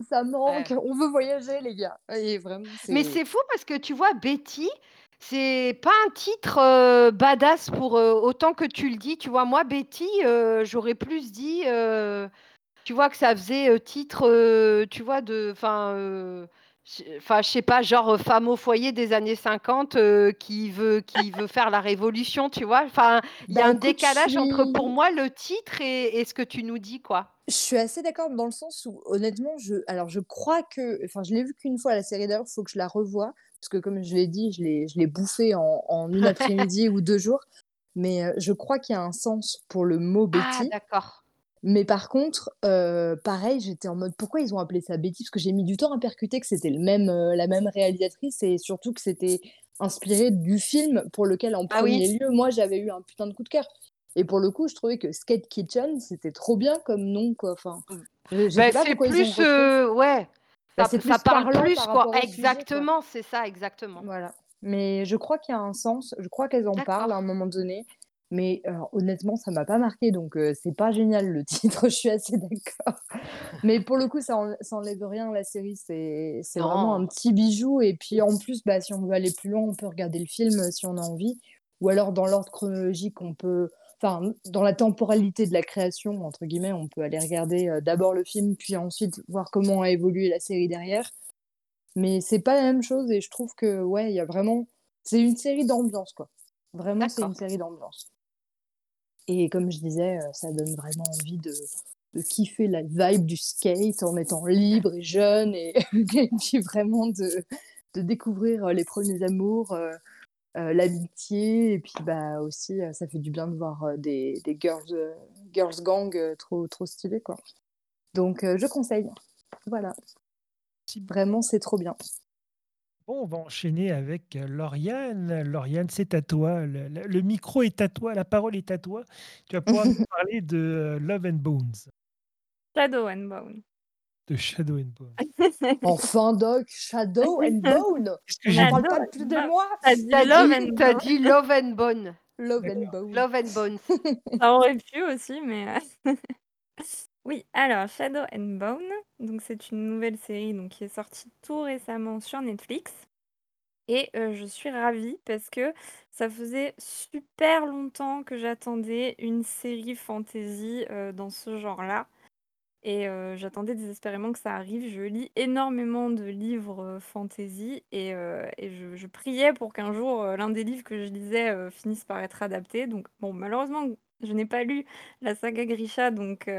Speaker 4: Ça manque, on veut voyager, les gars. Et vraiment,
Speaker 3: Mais c'est fou parce que tu vois, Betty, c'est pas un titre badass pour autant que tu le dis. Tu vois, moi, Betty, j'aurais plus dit, tu vois, que ça faisait titre, tu vois, de. Enfin, je sais pas, genre femme au foyer des années 50 qui, veut, qui veut faire la révolution, tu vois. Enfin, il y a bah, un décalage entre, pour moi, le titre et, et, ce que tu nous dis, quoi.
Speaker 4: Je suis assez d'accord dans le sens où, honnêtement, je, alors je crois que, enfin, je l'ai vu qu'une fois la série d'ailleurs, il faut que je la revoie parce que comme je l'ai dit, je l'ai, je l'ai bouffé en, en une (laughs) après-midi ou deux jours. Mais euh, je crois qu'il y a un sens pour le mot ah, Betty.
Speaker 3: Ah, d'accord.
Speaker 4: Mais par contre, euh, pareil, j'étais en mode pourquoi ils ont appelé ça Betty? Parce que j'ai mis du temps à percuter que c'était le même, euh, la même réalisatrice et surtout que c'était inspiré du film pour lequel, en ah premier lieu, moi j'avais eu un putain de coup de cœur. Et pour le coup, je trouvais que Skate Kitchen, c'était trop bien comme nom, quoi. Enfin,
Speaker 3: bah, c'est plus, ouais, bah, ça, parle plus, quoi. Exactement, c'est ça, exactement.
Speaker 4: Voilà. Mais je crois qu'il y a un sens, je crois qu'elles en parlent à un moment donné. Mais honnêtement, ça m'a pas marqué, donc c'est pas génial le (laughs) titre, je suis assez d'accord. Mais pour le coup, ça, enlève rien, la série, c'est vraiment un petit bijou. Et puis en plus, bah, si on veut aller plus loin, on peut regarder le film si on a envie. Ou alors dans l'ordre chronologique, on peut enfin, dans la temporalité de la création, entre guillemets, on peut aller regarder euh, d'abord le film, puis ensuite voir comment a évolué la série derrière. Mais c'est pas la même chose et je trouve que, ouais, il y a vraiment. C'est une série d'ambiance, quoi. Vraiment, c'est une série d'ambiance. Et comme je disais, euh, ça donne vraiment envie de, de kiffer la vibe du skate en étant libre et jeune et, (laughs) puis vraiment de, de découvrir euh, les premiers amours. Euh, l'amitié et puis bah aussi ça fait du bien de voir des, des girls girls gang trop trop stylés quoi Donc, je conseille. Voilà. Vraiment, c'est trop bien.
Speaker 1: Bon, on va enchaîner avec Lauriane. Lauriane, c'est à toi. Le, micro est à toi, la parole est à toi. Tu vas pouvoir nous (laughs) parler de Love and Bones.
Speaker 2: Shadow and Bone.
Speaker 1: De Shadow and Bone. (laughs)
Speaker 4: enfin, Doc, Shadow and (laughs) Bone. On ne parle pas plus de moi.
Speaker 3: T'as dit, Love and T'as dit Love and Bone.
Speaker 4: Love and Bone.
Speaker 3: Love and Bones.
Speaker 2: Ça aurait pu aussi, mais. Oui, alors Shadow and Bone, donc c'est une nouvelle série qui est sortie tout récemment sur Netflix et je suis ravie parce que ça faisait super longtemps que j'attendais une série fantasy, dans ce genre-là. Et j'attendais désespérément que ça arrive. Je lis énormément de livres, fantasy et je priais pour qu'un jour, l'un des livres que je lisais, finisse par être adapté. Donc bon, malheureusement, je n'ai pas lu la saga Grisha, donc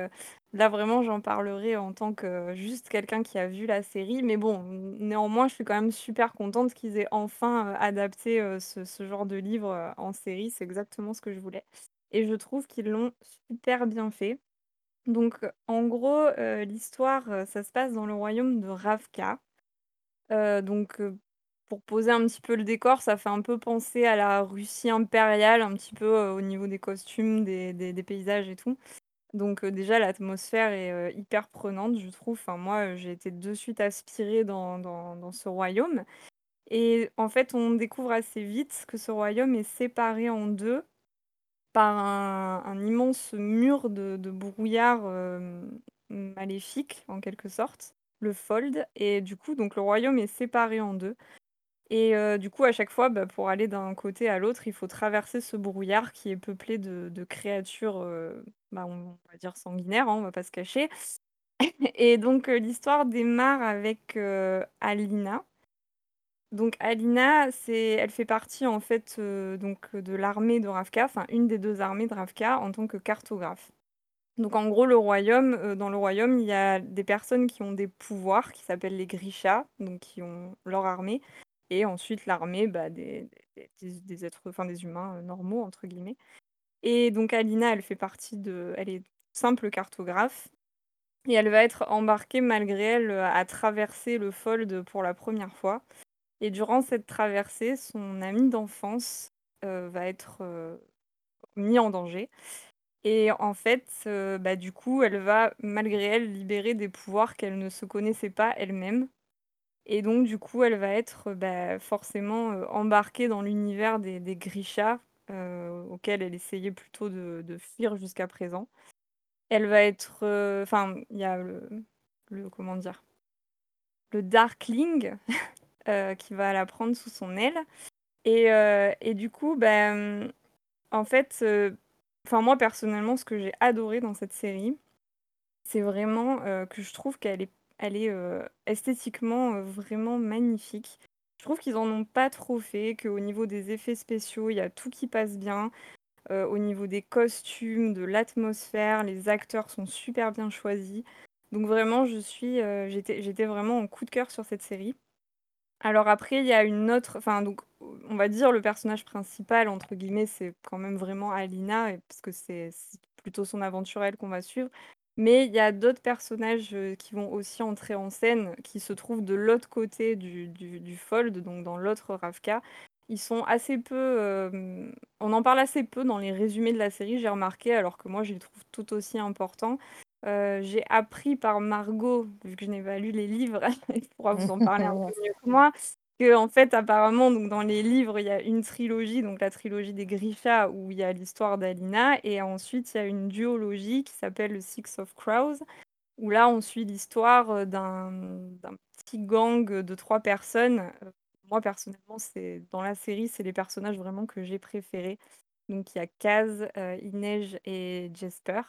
Speaker 2: là, vraiment, j'en parlerai en tant que juste quelqu'un qui a vu la série. Mais bon, néanmoins, je suis quand même super contente qu'ils aient enfin, adapté, ce ce genre de livre, en série. C'est exactement ce que je voulais et je trouve qu'ils l'ont super bien fait. Donc, en gros, l'histoire, ça se passe dans le royaume de Ravka. donc, pour poser un petit peu le décor, ça fait un peu penser à la Russie impériale, un petit peu, au niveau des costumes, des paysages et tout. Donc, déjà l'atmosphère est, hyper prenante, je trouve. Enfin moi, j'ai été de suite aspirée dans ce royaume et en fait, on découvre assez vite que ce royaume est séparé en deux par un, immense mur de, brouillard maléfique, en quelque sorte, le Fold. Et du coup, donc le royaume est séparé en deux. Et euh, du coup, à chaque fois, bah, pour aller d'un côté à l'autre, il faut traverser ce brouillard qui est peuplé de, créatures, euh, bah, on va dire sanguinaires, hein, on va pas se cacher. (laughs) Et donc, l'histoire démarre avec Alina, donc Alina, elle fait partie en fait, euh, donc de l'armée de Ravka, enfin une des deux armées de Ravka en tant que cartographe. Donc en gros le royaume, euh, dans le royaume, il y a des personnes qui ont des pouvoirs qui s'appellent les Grisha, donc qui ont leur armée et ensuite l'armée, bah, des êtres enfin des humains, euh, «normaux» entre guillemets. Et donc Alina, elle fait partie de elle est simple cartographe et elle va être embarquée malgré elle, à traverser le Fold pour la première fois. Et durant cette traversée, son ami d'enfance, euh, va être, euh, mis en danger. Et en fait, euh, bah, du coup, elle va, malgré elle, libérer des pouvoirs qu'elle ne se connaissait pas elle-même et donc du coup, elle va être, bah, forcément, embarquée dans l'univers des des Grisha, auquel elle essayait plutôt de fuir jusqu'à présent. Elle va être, enfin, il y a le comment dire? Le Darkling (laughs) euh, qui va la prendre sous son aile. Et, euh, du coup, ben, en fait, euh, enfin moi personnellement, ce que j'ai adoré dans cette série, c'est vraiment que je trouve qu'elle est, elle est esthétiquement vraiment magnifique. Je trouve qu'ils en ont pas trop fait, qu'au niveau des effets spéciaux, il y a tout qui passe bien. au niveau des costumes, de l'atmosphère, les acteurs sont super bien choisis. Donc vraiment, je suis, j'étais, j'étais vraiment en coup de cœur sur cette série. Alors après, il y a une autre enfin donc on va dire le personnage principal entre guillemets, c'est quand même vraiment Alina parce que c'est plutôt son aventure elle qu'on va suivre. Mais il y a d'autres personnages, qui vont aussi entrer en scène, qui se trouvent de l'autre côté du du Fold, donc dans l'autre Ravka. Ils sont assez peu, on en parle assez peu dans les résumés de la série, j'ai remarqué, alors que moi je les trouve tout aussi importants. Euh, j'ai appris par Margot, vu que je n'ai pas lu les livres, (laughs) elle pourra vous en parler un peu (laughs) mieux que moi, en fait, apparemment, dans les livres, il y a une trilogie, donc la trilogie des Grisha, où il y a l'histoire d'Alina et ensuite il y a une duologie qui s'appelle le Six of Crows, où là on suit l'histoire, euh, d'un petit gang de trois personnes. Euh, moi personnellement, c'est dans la série, c'est les personnages vraiment que j'ai préférés. Donc il y a Kaz, Inej et Jesper.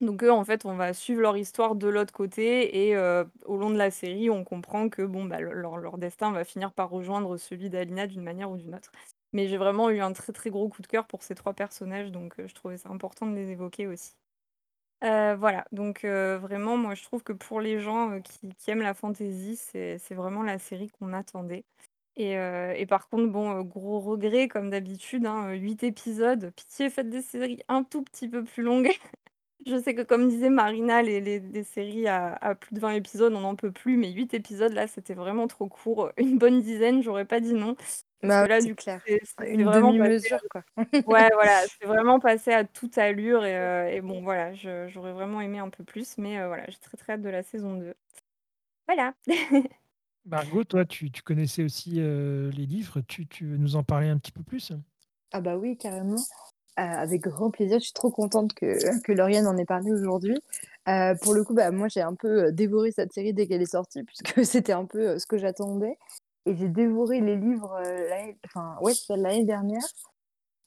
Speaker 2: Donc eux, en fait, on va suivre leur histoire de l'autre côté et au long de la série, on comprend que bon, bah, leur destin va finir par rejoindre celui d'Alina d'une manière ou d'une autre. Mais j'ai vraiment eu un très, très gros coup de cœur pour ces trois personnages, donc je trouvais ça important de les évoquer aussi. voilà, donc vraiment, moi, je trouve que pour les gens, qui aiment la fantasy, c'est vraiment la série qu'on attendait et par contre, bon, gros regret comme d'habitude, hein, 8 épisodes. Pitié, faites des séries un tout petit peu plus longues. (laughs) Je sais que comme disait Marina, les les séries à à plus de 20 épisodes, on n'en peut plus, mais 8 épisodes, là, c'était vraiment trop court. (laughs) Une bonne dizaine, j'aurais pas dit non. Parce
Speaker 4: Bah,
Speaker 2: que là,
Speaker 4: c'est
Speaker 2: du coup,
Speaker 4: clair.
Speaker 2: c'est c'est
Speaker 4: Une
Speaker 2: vraiment passé,
Speaker 4: demi-mesure,
Speaker 2: heu
Speaker 4: quoi. (laughs)
Speaker 2: ouais, voilà, c'est (laughs) vraiment passé à toute allure et heu et bon, voilà, je j'aurais vraiment aimé un peu plus, mais heu, voilà, j'ai très, très hâte de la saison 2. Voilà.
Speaker 1: Margot, toi, tu tu connaissais aussi, heu, les livres. Tu tu veux nous en parler un petit peu plus?
Speaker 4: Ah bah oui, carrément. Heu, avec grand plaisir. Je suis trop contente que (laughs) que Lauriane en ait parlé aujourd'hui. Heu, pour le coup, bah, moi, j'ai un peu, heu, dévoré cette série dès qu'elle est sortie (laughs) puisque c'était un peu, ce que j'attendais et j'ai dévoré les livres, l'année enfin, ouais, l'année dernière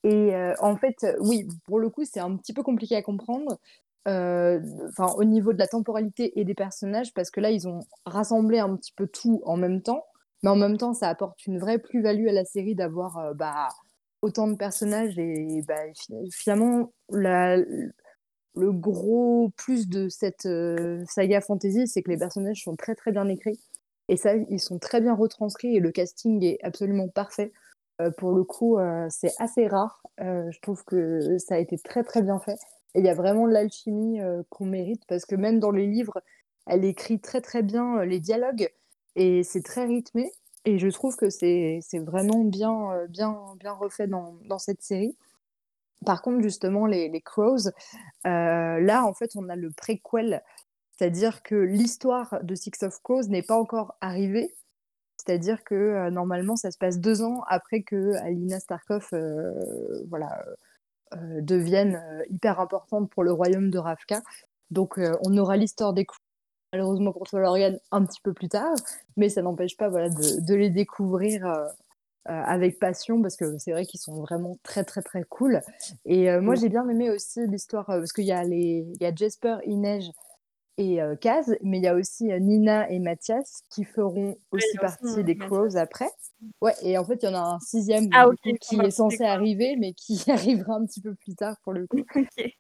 Speaker 4: et en fait, oui, pour le coup, c'est un petit peu compliqué à comprendre, enfin, au niveau de la temporalité et des personnages parce que là, ils ont rassemblé un petit peu tout en même temps, mais en même temps, ça apporte une vraie plus-value à la série d'avoir, bah, autant de personnages et bah, fi finalement, le gros plus de cette, heu, saga fantasy, c'est que les personnages sont très, très bien écrits et ça, ils sont très bien retranscrits et le casting est absolument parfait. Heu, pour le coup, heu, c'est assez rare. Je trouve que ça a été très, très bien fait et il y a vraiment l'alchimie, qu'on mérite parce que même dans les livres, elle écrit très, très bien, les dialogues et c'est très rythmé et je trouve que c'est vraiment bien, heu, bien bien refait dans dans cette série. Par contre, justement, les les Crows, heu, là, en fait, on a le préquel, c'est-à-dire que l'histoire de Six of Crows n'est pas encore arrivée. C'est-à-dire que, heu, normalement, ça se passe 2 ans après que Alina Starkov, voilà, devienne, hyper importante pour le royaume de Ravka. Donc, on aura l'histoire des Crows, malheureusement pour toi, Lauriane, un petit peu plus tard, mais ça n'empêche pas, voilà, de de les découvrir, heu heu, avec passion parce que c'est vrai qu'ils sont vraiment très, très, très cool. Et heu, moi, j'ai bien aimé aussi l'histoire, parce qu'il y a les il y a Jesper, Inej et Kaz, mais il y a aussi, Nina et Mathias qui feront aussi partie
Speaker 2: mmh,
Speaker 4: des Crows après. Ouais et en fait, il y en a un 6e
Speaker 2: Ah
Speaker 4: coup qui est censé arriver, mais qui (laughs) arrivera un petit peu plus tard pour le coup. (laughs)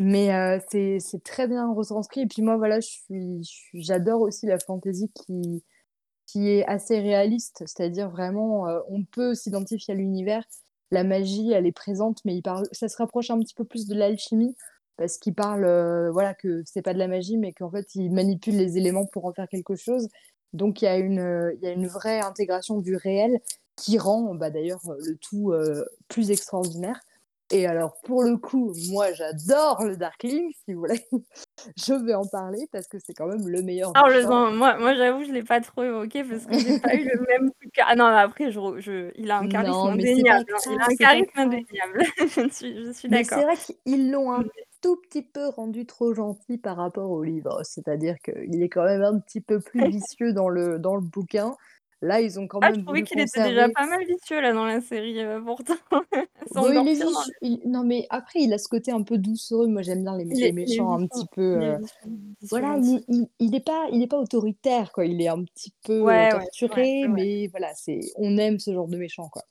Speaker 4: Mais heu, c'est très bien retranscrit et puis moi, voilà, j'adore aussi la fantasy qui qui est assez réaliste. C'est-à-dire vraiment, heu, on peut s'identifier à l'univers. La magie, elle est présente, mais il parle ça se rapproche un petit peu plus de l'alchimie parce qu'il parle, heu, voilà, que c'est pas de la magie, mais qu'en fait, il manipule les éléments pour en faire quelque chose. Donc il y a une, y a une vraie intégration du réel qui rend, bah, d'ailleurs, le tout, heu, plus extraordinaire et alors pour le coup, moi, j'adore le Darkling, si vous voulez. (laughs) Je vais en parler parce que c'est quand même le meilleur méchant.
Speaker 2: Parle-en. Moi moi, j'avoue, je l'ai pas trop évoqué parce que j'ai pas eu le même (laughs) ah non, mais après je je il a un charisme
Speaker 4: Non, c'est pas
Speaker 2: indéniable, hein, il a un
Speaker 4: pas
Speaker 2: charisme indéniable. (laughs) Je suis je suis
Speaker 4: Mais c'est
Speaker 2: d'accord.
Speaker 4: vrai qu'ils l'ont un tout petit peu rendu trop gentil par rapport au livre. C'est-à-dire qu'il est quand même un petit peu plus vicieux dans le dans le bouquin. Là, ils ont quand
Speaker 2: Ah, je
Speaker 4: même
Speaker 2: trouvais
Speaker 4: voulu
Speaker 2: qu'il était déjà
Speaker 4: conserver
Speaker 2: pas mal vicieux là dans la série, heu, pourtant. (laughs)
Speaker 4: Il est
Speaker 2: dans
Speaker 4: il non, mais après, il a ce côté un peu doucereux. Moi, j'aime bien les mé
Speaker 2: Il
Speaker 4: les
Speaker 2: est il est
Speaker 4: méchants un
Speaker 2: vicieux,
Speaker 4: petit peu,
Speaker 2: il est
Speaker 4: heu,
Speaker 2: vicieux, vicieux
Speaker 4: voilà, il
Speaker 2: gentil.
Speaker 4: est il il est pas il est pas autoritaire, quoi. Il est un petit peu, heu,
Speaker 2: Ouais, ouais,
Speaker 4: torturé, mais voilà, c'est on aime ce genre de méchant, quoi.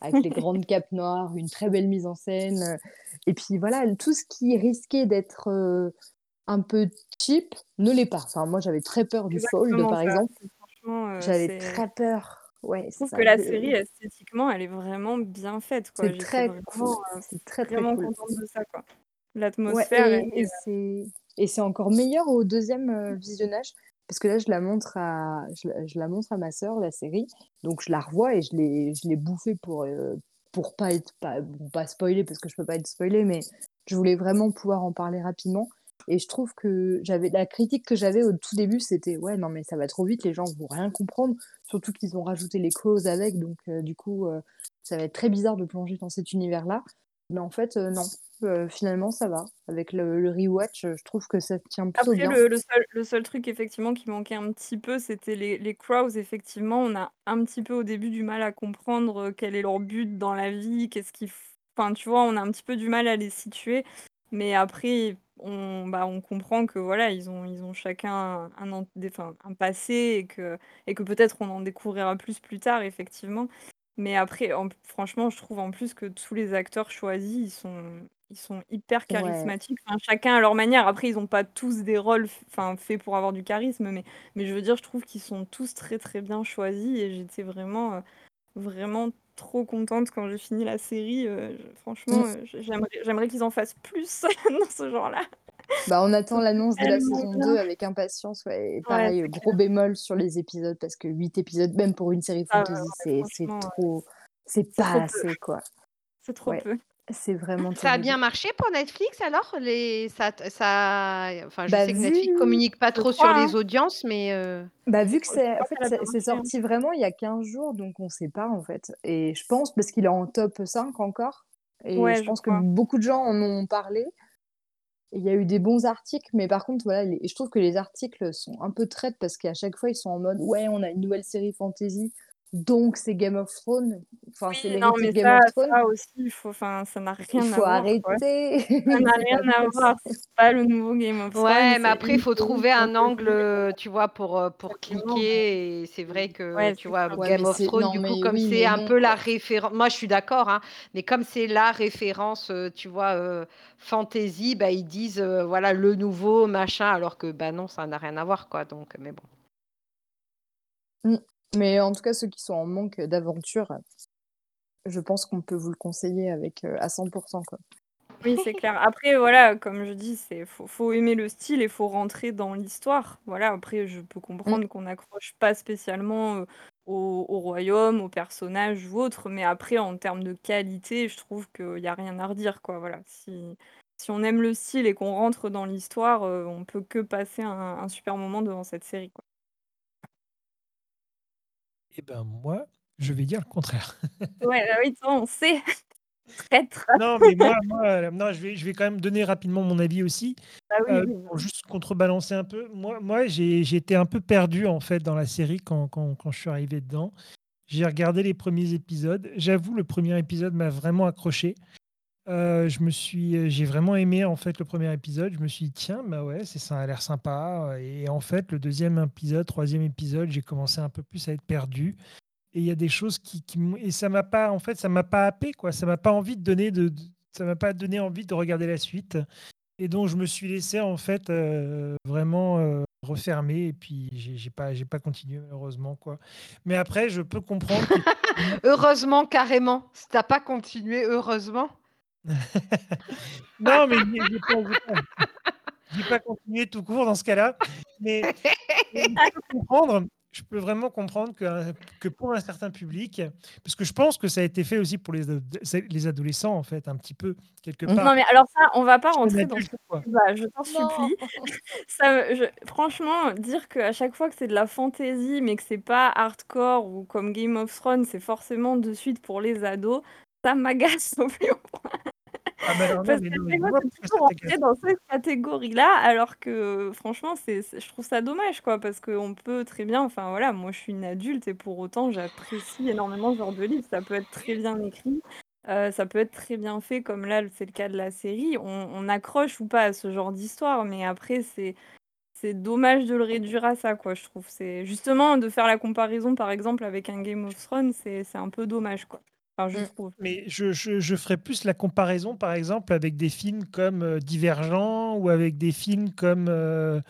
Speaker 4: Avec les grandes (laughs) capes noires, une très belle mise en scène, et puis voilà, tout ce qui risquait d'être, un peu cheap ne l'est pas. Enfin, moi, j'avais très peur du Fold,
Speaker 2: Exactement
Speaker 4: par
Speaker 2: ça.
Speaker 4: exemple.
Speaker 2: Franchement, heu,
Speaker 4: J'avais très peur. Ouais,
Speaker 2: je trouve
Speaker 4: ça,
Speaker 2: que la série esthétiquement, elle est vraiment bien faite,
Speaker 4: c'est très
Speaker 2: vraiment,
Speaker 4: cool,
Speaker 2: heu,
Speaker 4: c'est très, très
Speaker 2: vraiment
Speaker 4: cool.
Speaker 2: contente de ça, quoi. L'atmosphère,
Speaker 4: et c'est et c'est encore meilleur au 2e, heu, visionnage parce que là, je la montre à je la je la montre à ma sœur, la série, donc je la revois et je l'ai je l'ai bouffée pour, pour pas être pas pas spoiler parce que je peux pas être spoilée, mais je voulais vraiment pouvoir en parler rapidement et je trouve que j'avais la critique que j'avais au tout début, c'était: «Ouais, non, mais ça va trop vite, les gens vont rien comprendre», surtout qu'ils ont rajouté les clauses avec, donc heu, du coup, heu, ça va être très bizarre de plonger dans cet univers-là. Mais en fait, heu, non, finalement, ça va. Avec le le rewatch, je trouve que ça tient plutôt
Speaker 2: Après
Speaker 4: bien.
Speaker 2: le le seul le seul truc effectivement qui manquait un petit peu, c'était les les Crows. Effectivement, on a un petit peu au début du mal à comprendre, quel est leur but dans la vie, qu'est-ce qu'ils enfin, tu vois? On a un petit peu du mal à les situer, mais après on bah, on comprend que voilà, ils ont ils ont chacun un ant des enfin, un passé et que et que peut-être on en découvrira plus, plus tard effectivement. Mais après en franchement, je trouve en plus que tous les acteurs choisis, ils sont ils sont hyper
Speaker 4: Ouais.
Speaker 2: charismatiques, enfin, chacun à leur manière. Après, ils ont pas tous des rôles f enfin, faits pour avoir du charisme, mais mais je veux dire, je trouve qu'ils sont tous très, très bien choisis et j'étais vraiment, heu, vraiment trop contente quand j'ai fini la série, je franchement,
Speaker 4: Mmh.
Speaker 2: heu, j j'aimerais j'aimerais qu'ils en fassent plus (laughs) dans ce genre-là.
Speaker 4: Bah, on attend l'annonce de la
Speaker 2: Tellement
Speaker 4: saison
Speaker 2: bien.
Speaker 4: 2 avec impatience, ouais, et pareil,
Speaker 2: c'est
Speaker 4: gros bémol sur les épisodes parce que 8 épisodes, même pour une série
Speaker 2: Ah ouais,
Speaker 4: fantasy, c'est c'est
Speaker 2: franchement,
Speaker 4: trop c'est
Speaker 2: trop
Speaker 4: pas
Speaker 2: peu.
Speaker 4: assez, quoi.
Speaker 2: C'est trop
Speaker 4: Ouais,
Speaker 2: peu.
Speaker 4: C'est vraiment
Speaker 3: Ça a
Speaker 4: terrible.
Speaker 3: bien marché pour Netflix alors? Les ça ça enfin, je
Speaker 4: Bah,
Speaker 3: sais que Netflix communique pas
Speaker 2: Je
Speaker 3: trop sur
Speaker 2: crois, hein.
Speaker 3: les audiences, mais heu
Speaker 4: bah, vu que
Speaker 2: Je
Speaker 4: c'est en
Speaker 2: crois
Speaker 4: fait,
Speaker 2: qu'elle a
Speaker 4: c'est
Speaker 2: bien
Speaker 4: c'est
Speaker 2: marché, hein.
Speaker 4: sorti vraiment il y a 15 jours, donc on sait pas, en fait et je pense parce qu'il est en top 5 encore et je
Speaker 2: Ouais, je
Speaker 4: pense que
Speaker 2: crois.
Speaker 4: beaucoup de gens en ont parlé. Il y a eu des bons articles, mais par contre, voilà, les je trouve que les articles sont un peu traites parce qu'à chaque fois, ils sont en mode: «Ouais, on a une nouvelle série fantasy, donc c'est Game of Thrones, enfin, c'est
Speaker 2: Oui,
Speaker 4: de Game
Speaker 2: ça
Speaker 4: of Thrones».
Speaker 2: ça aussi, il faut enfin, ça n'a
Speaker 4: Il
Speaker 2: rien à
Speaker 4: faut
Speaker 2: voir, quoi.
Speaker 4: arrêter,
Speaker 2: Ça n'a (laughs) rien à voir, c'est pas le nouveau Game of Thrones,
Speaker 3: Ouais, mais après, il faut trouver un angle, heu, tu vois, pour, heu, pour cliquer et c'est vrai que,
Speaker 2: Ouais,
Speaker 3: tu vois,
Speaker 2: ça.
Speaker 3: Game of Thrones,
Speaker 4: non,
Speaker 3: du coup, comme
Speaker 4: oui,
Speaker 3: c'est un
Speaker 4: non,
Speaker 3: peu la
Speaker 4: quoi.
Speaker 3: référen moi, je suis d'accord, hein, mais comme c'est la référence, heu, tu vois, fantasy, bah, ils disent, voilà, le nouveau machin, alors que, bah, non, ça n'a rien à voir, quoi, donc mais bon.
Speaker 4: Mmh, mais en tout cas, ceux qui sont en manque d'aventure, je pense qu'on peut vous le conseiller avec, heu, à 100% quoi.
Speaker 2: Oui, c'est (laughs) clair. Après, voilà, comme je dis, c'est faut faut aimer le style et faut rentrer dans l'histoire. Voilà, après, je peux
Speaker 4: Mmh.
Speaker 2: comprendre qu'on n'accroche pas spécialement, heu, au au royaume, aux personnages ou autres, mais après, en termes de qualité, je trouve qu'il y a rien à redire, quoi, voilà. Si si on aime le style et qu'on rentre dans l'histoire, heu, on peut que passer un un super moment devant cette série, quoi.
Speaker 1: Et ben, moi, je vais dire le contraire. (laughs)
Speaker 2: Ouais, bah, oui, on sait. (laughs) Traître.
Speaker 1: Non, mais moi moi, heu, non, je vais je vais quand même donner rapidement mon avis aussi,
Speaker 2: Bah, oui,
Speaker 1: heu,
Speaker 2: oui,
Speaker 1: pour
Speaker 2: oui.
Speaker 1: juste contrebalancer un peu. Moi moi, j'ai j'ai été un peu perdu, en fait, dans la série quand quand quand je suis arrivé dedans. J'ai regardé les premiers épisodes. J'avoue, le premier épisode m'a vraiment accroché. Heu, je me suis, heu, j'ai vraiment aimé, en fait, le premier épisode. Je me suis dit: «Tiens, bah, ouais, c'est ça a l'air sympa», et en fait, le deuxième épisode, troisième épisode, j'ai commencé un peu plus à être perdu et il y a des choses qui et ça m'a pas en fait, ça m'a pas happé, quoi. Ça m'a pas envie de donner de ça m'a pas donné envie de regarder la suite et donc je me suis laissé, en fait, heu, vraiment, refermer et puis j'ai j'ai pas j'ai pas continué malheureusement, quoi. Mais après, je peux comprendre (laughs)
Speaker 3: Heureusement, carrément. Si tu as pas continué, heureusement. (laughs)
Speaker 1: non, mais j'ai j'ai pas j'ai pas continué tout court dans ce cas-là, mais mais je peux comprendre, je peux vraiment comprendre que que pour un certain public parce que je pense que ça a été fait aussi pour les ad les adolescents, en fait, un petit peu, quelque part.
Speaker 2: Non, mais alors ça, on va pas rentrer dans ce
Speaker 1: adulte, quoi.
Speaker 2: débat, je t'en
Speaker 4: Non!
Speaker 2: supplie. (laughs) Ça, je franchement, dire qu'à chaque fois que c'est de la fantasy, mais que c'est pas hardcore ou comme Game of Thrones, c'est forcément de suite pour les ados, ça m'agace (laughs) au plus haut point.
Speaker 1: Ah, bah, alors non,
Speaker 2: Parce
Speaker 1: mais
Speaker 2: qu'à
Speaker 1: non, mais
Speaker 2: chaque
Speaker 1: je
Speaker 2: fois,
Speaker 1: vois
Speaker 2: c'est
Speaker 1: pourquoi ça
Speaker 2: toujours
Speaker 1: t'agace.
Speaker 2: rentrer dans cette catégorie-là, alors que franchement, c'est c'est je trouve ça dommage, quoi, parce qu'on peut très bien enfin, voilà, moi, je suis une adulte et pour autant, j'apprécie énormément ce genre de livre. Ça peut être très bien écrit, heu, ça peut être très bien fait comme là, c'est le cas de la série. On on accroche ou pas à ce genre d'histoire, mais après, c'est c'est dommage de le réduire à ça, quoi, je trouve. C'est justement, de faire la comparaison, par exemple, avec un Game of Thrones, c'est c'est un peu dommage, quoi. Enfin, je
Speaker 4: Mmh.
Speaker 2: trouve.
Speaker 1: Mais je je je ferais plus la comparaison, par exemple, avec des films comme, heu, Divergent ou avec des films comme, heu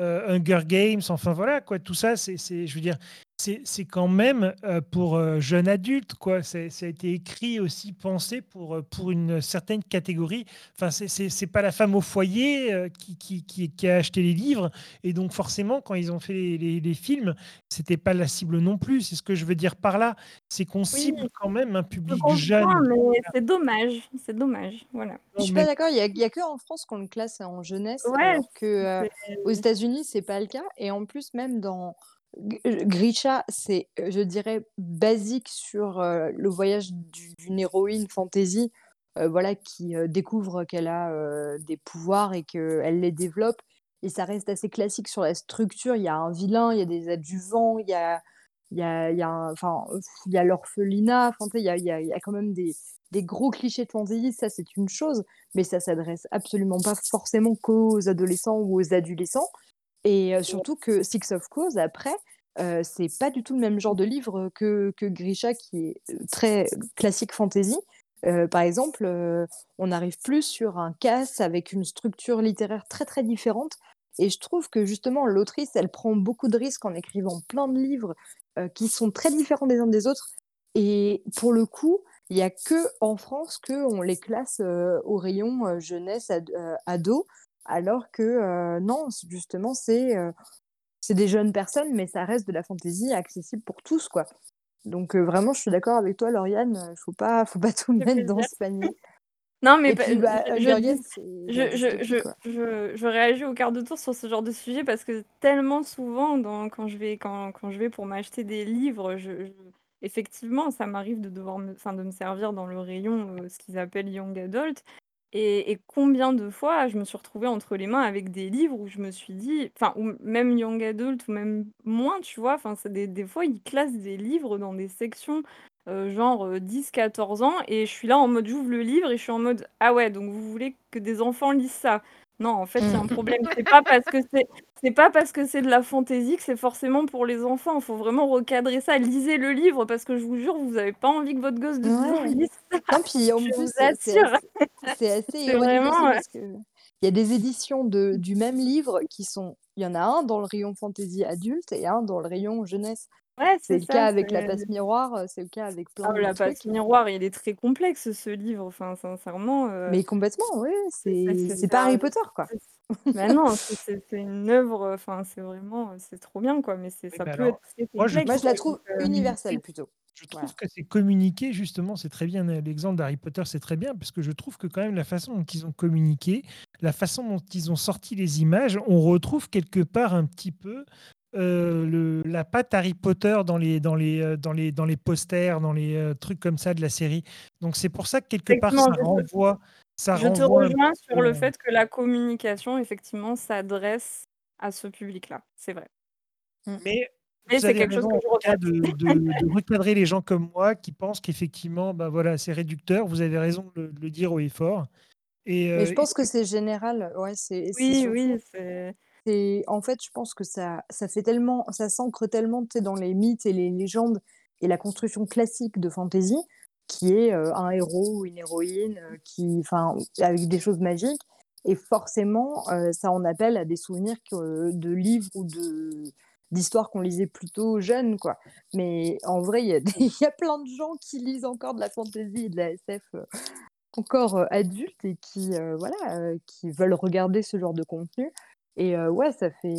Speaker 1: heu, Hunger Games, enfin voilà quoi, tout ça c'est c'est je veux dire, c'est c'est quand même, heu, pour, heu, jeunes adultes quoi. C'est ça a été écrit aussi, pensé pour, heu, pour une certaine catégorie. Enfin c'est c'est c'est pas la femme au foyer, qui qui qui qui a acheté les livres et donc forcément quand ils ont fait les les les films, c'était pas la cible non plus. C'est ce que je veux dire par là, c'est qu'on
Speaker 2: Oui,
Speaker 1: cible quand même un public jeune.
Speaker 2: mais c'est dommage, c'est dommage, voilà.
Speaker 4: Je suis pas d'accord, il y a y a qu'en France qu'on le classe en jeunesse,
Speaker 2: Ouais,
Speaker 4: alors que, aux États-Unis, c'est pas le cas et en plus, même dans Grisha, c'est, je dirais basique sur, heu, le voyage d'u d'une héroïne fantasy, heu, voilà, qui, heu, découvre qu'elle a, des pouvoirs et qu'elle les développe et ça reste assez classique sur la structure. Il y a un vilain, il y a des adjuvants, il y a y a y a enfin, a l'orphelinat, il y a y a quand même des des gros clichés de fantasy, ça, c'est une chose, mais ça s'adresse absolument pas forcément qu'aux adolescents ou aux adolescents et surtout que Six of Crows après, heu, c'est pas du tout le même genre de livre que que Grisha qui est, très classique fantasy. Par exemple, on arrive plus sur un Casse avec une structure littéraire très, très différente. Et je trouve que justement l'autrice, elle prend beaucoup de risques en écrivant plein de livres, qui sont très différents des uns des autres. Et pour le coup, il y a qu'en France qu'on les classe, au rayon, jeunesse, ado alors que euh, non, justement, c'est euh, c'est des jeunes personnes, mais ça reste de la fantaisie accessible pour tous, quoi. Donc euh, vraiment, je suis d'accord avec toi, Lauriane, faut pas, (laughs) faut pas tout mettre dans ce panier. (laughs)
Speaker 2: Non, mais
Speaker 4: puis, bah,
Speaker 2: je, je, je, je, réagis au quart de tour sur ce genre de sujet parce que tellement souvent, dans, quand, je vais, quand, quand je vais pour m'acheter des livres, effectivement, ça m'arrive de devoir me, de me servir dans le rayon, euh, ce qu'ils appellent Young Adult. Et, combien de fois je me suis retrouvée entre les mains avec des livres où je me suis dit, enfin, ou même Young Adult, ou même moins, tu vois, enfin, des, fois, ils classent des livres dans des sections euh, genre euh, 10-14 ans, et je suis là en mode, j'ouvre le livre et je suis en mode, ah ouais, donc vous voulez que des enfants lisent ça? Non, en fait, il y a un (laughs) problème. C'est pas parce que c'est, c'est pas parce que c'est de la fantaisie que c'est forcément pour les enfants. Il faut vraiment recadrer ça. Lisez le livre parce que je vous jure, vous avez pas envie que votre gosse de 10 ans
Speaker 4: Ouais.
Speaker 2: lise ça.
Speaker 4: Non, puis en (laughs)
Speaker 2: Je
Speaker 4: plus, c'est assez, c'est assez
Speaker 2: C'est
Speaker 4: ironique aussi
Speaker 2: vraiment.
Speaker 4: parce que il y a des éditions de, du même livre qui sont. Il y en a un dans le rayon fantasy adulte et un dans le rayon jeunesse.
Speaker 2: Ouais,
Speaker 4: C'est
Speaker 2: c'est
Speaker 4: le cas avec la passe miroir, euh, c'est le cas avec plein
Speaker 2: Ah, la passe
Speaker 4: trucs.
Speaker 2: miroir, il est très complexe ce livre. Enfin, sincèrement. euh,
Speaker 4: Mais complètement, oui,
Speaker 2: c'est,
Speaker 4: pas Harry Potter, quoi.
Speaker 2: Bah non, (laughs) c'est, une œuvre. Enfin, c'est vraiment. C'est trop bien, quoi. Mais c'est, ça
Speaker 1: bah
Speaker 2: peut
Speaker 1: alors,
Speaker 2: être très
Speaker 1: moi, je.
Speaker 4: Moi, je la trouve
Speaker 2: euh,
Speaker 4: universelle plutôt.
Speaker 1: Je trouve
Speaker 4: Voilà.
Speaker 1: que c'est communiqué, justement, c'est très bien. euh, L'exemple d'Harry Potter, c'est très bien, parce que je trouve que quand même la façon dont ils ont communiqué, la façon dont ils ont sorti les images, on retrouve quelque part un petit peu euh, la patte Harry Potter dans les, dans les, euh, dans les, dans les posters, dans les euh, trucs comme ça de la série. Donc c'est pour ça que quelque part, ça
Speaker 2: te-
Speaker 1: renvoie, ça
Speaker 2: Je te
Speaker 1: renvoie un
Speaker 2: rejoins sur le
Speaker 1: euh,
Speaker 2: fait que la communication, effectivement, s'adresse à ce public-là. C'est vrai.
Speaker 1: Mais
Speaker 2: Mais
Speaker 1: vous
Speaker 2: c'est quelque chose que je
Speaker 1: cas, de, de- de recadrer les gens comme moi qui pensent qu'effectivement, ben voilà, c'est réducteur. Vous avez raison de le, de le dire haut et fort. Et,
Speaker 4: Mais
Speaker 1: euh,
Speaker 4: je pense que c'est général, ouais, c'est c'est
Speaker 2: Oui, oui, c'est.
Speaker 4: En fait, je pense que ça, ça s'ancre tellement, dans les mythes et les légendes et la construction classique de fantasy, qui est euh, un héros ou une héroïne euh, qui, enfin, avec des choses magiques. Et forcément, euh, ça en appelle à des souvenirs de livres ou d'histoires qu'on lisait plutôt jeunes, quoi. Mais en vrai, (laughs) il y, a plein de gens qui lisent encore de la fantasy et de la SF encore adultes et qui, voilà, qui veulent regarder ce genre de contenu. Et ouais, ça fait.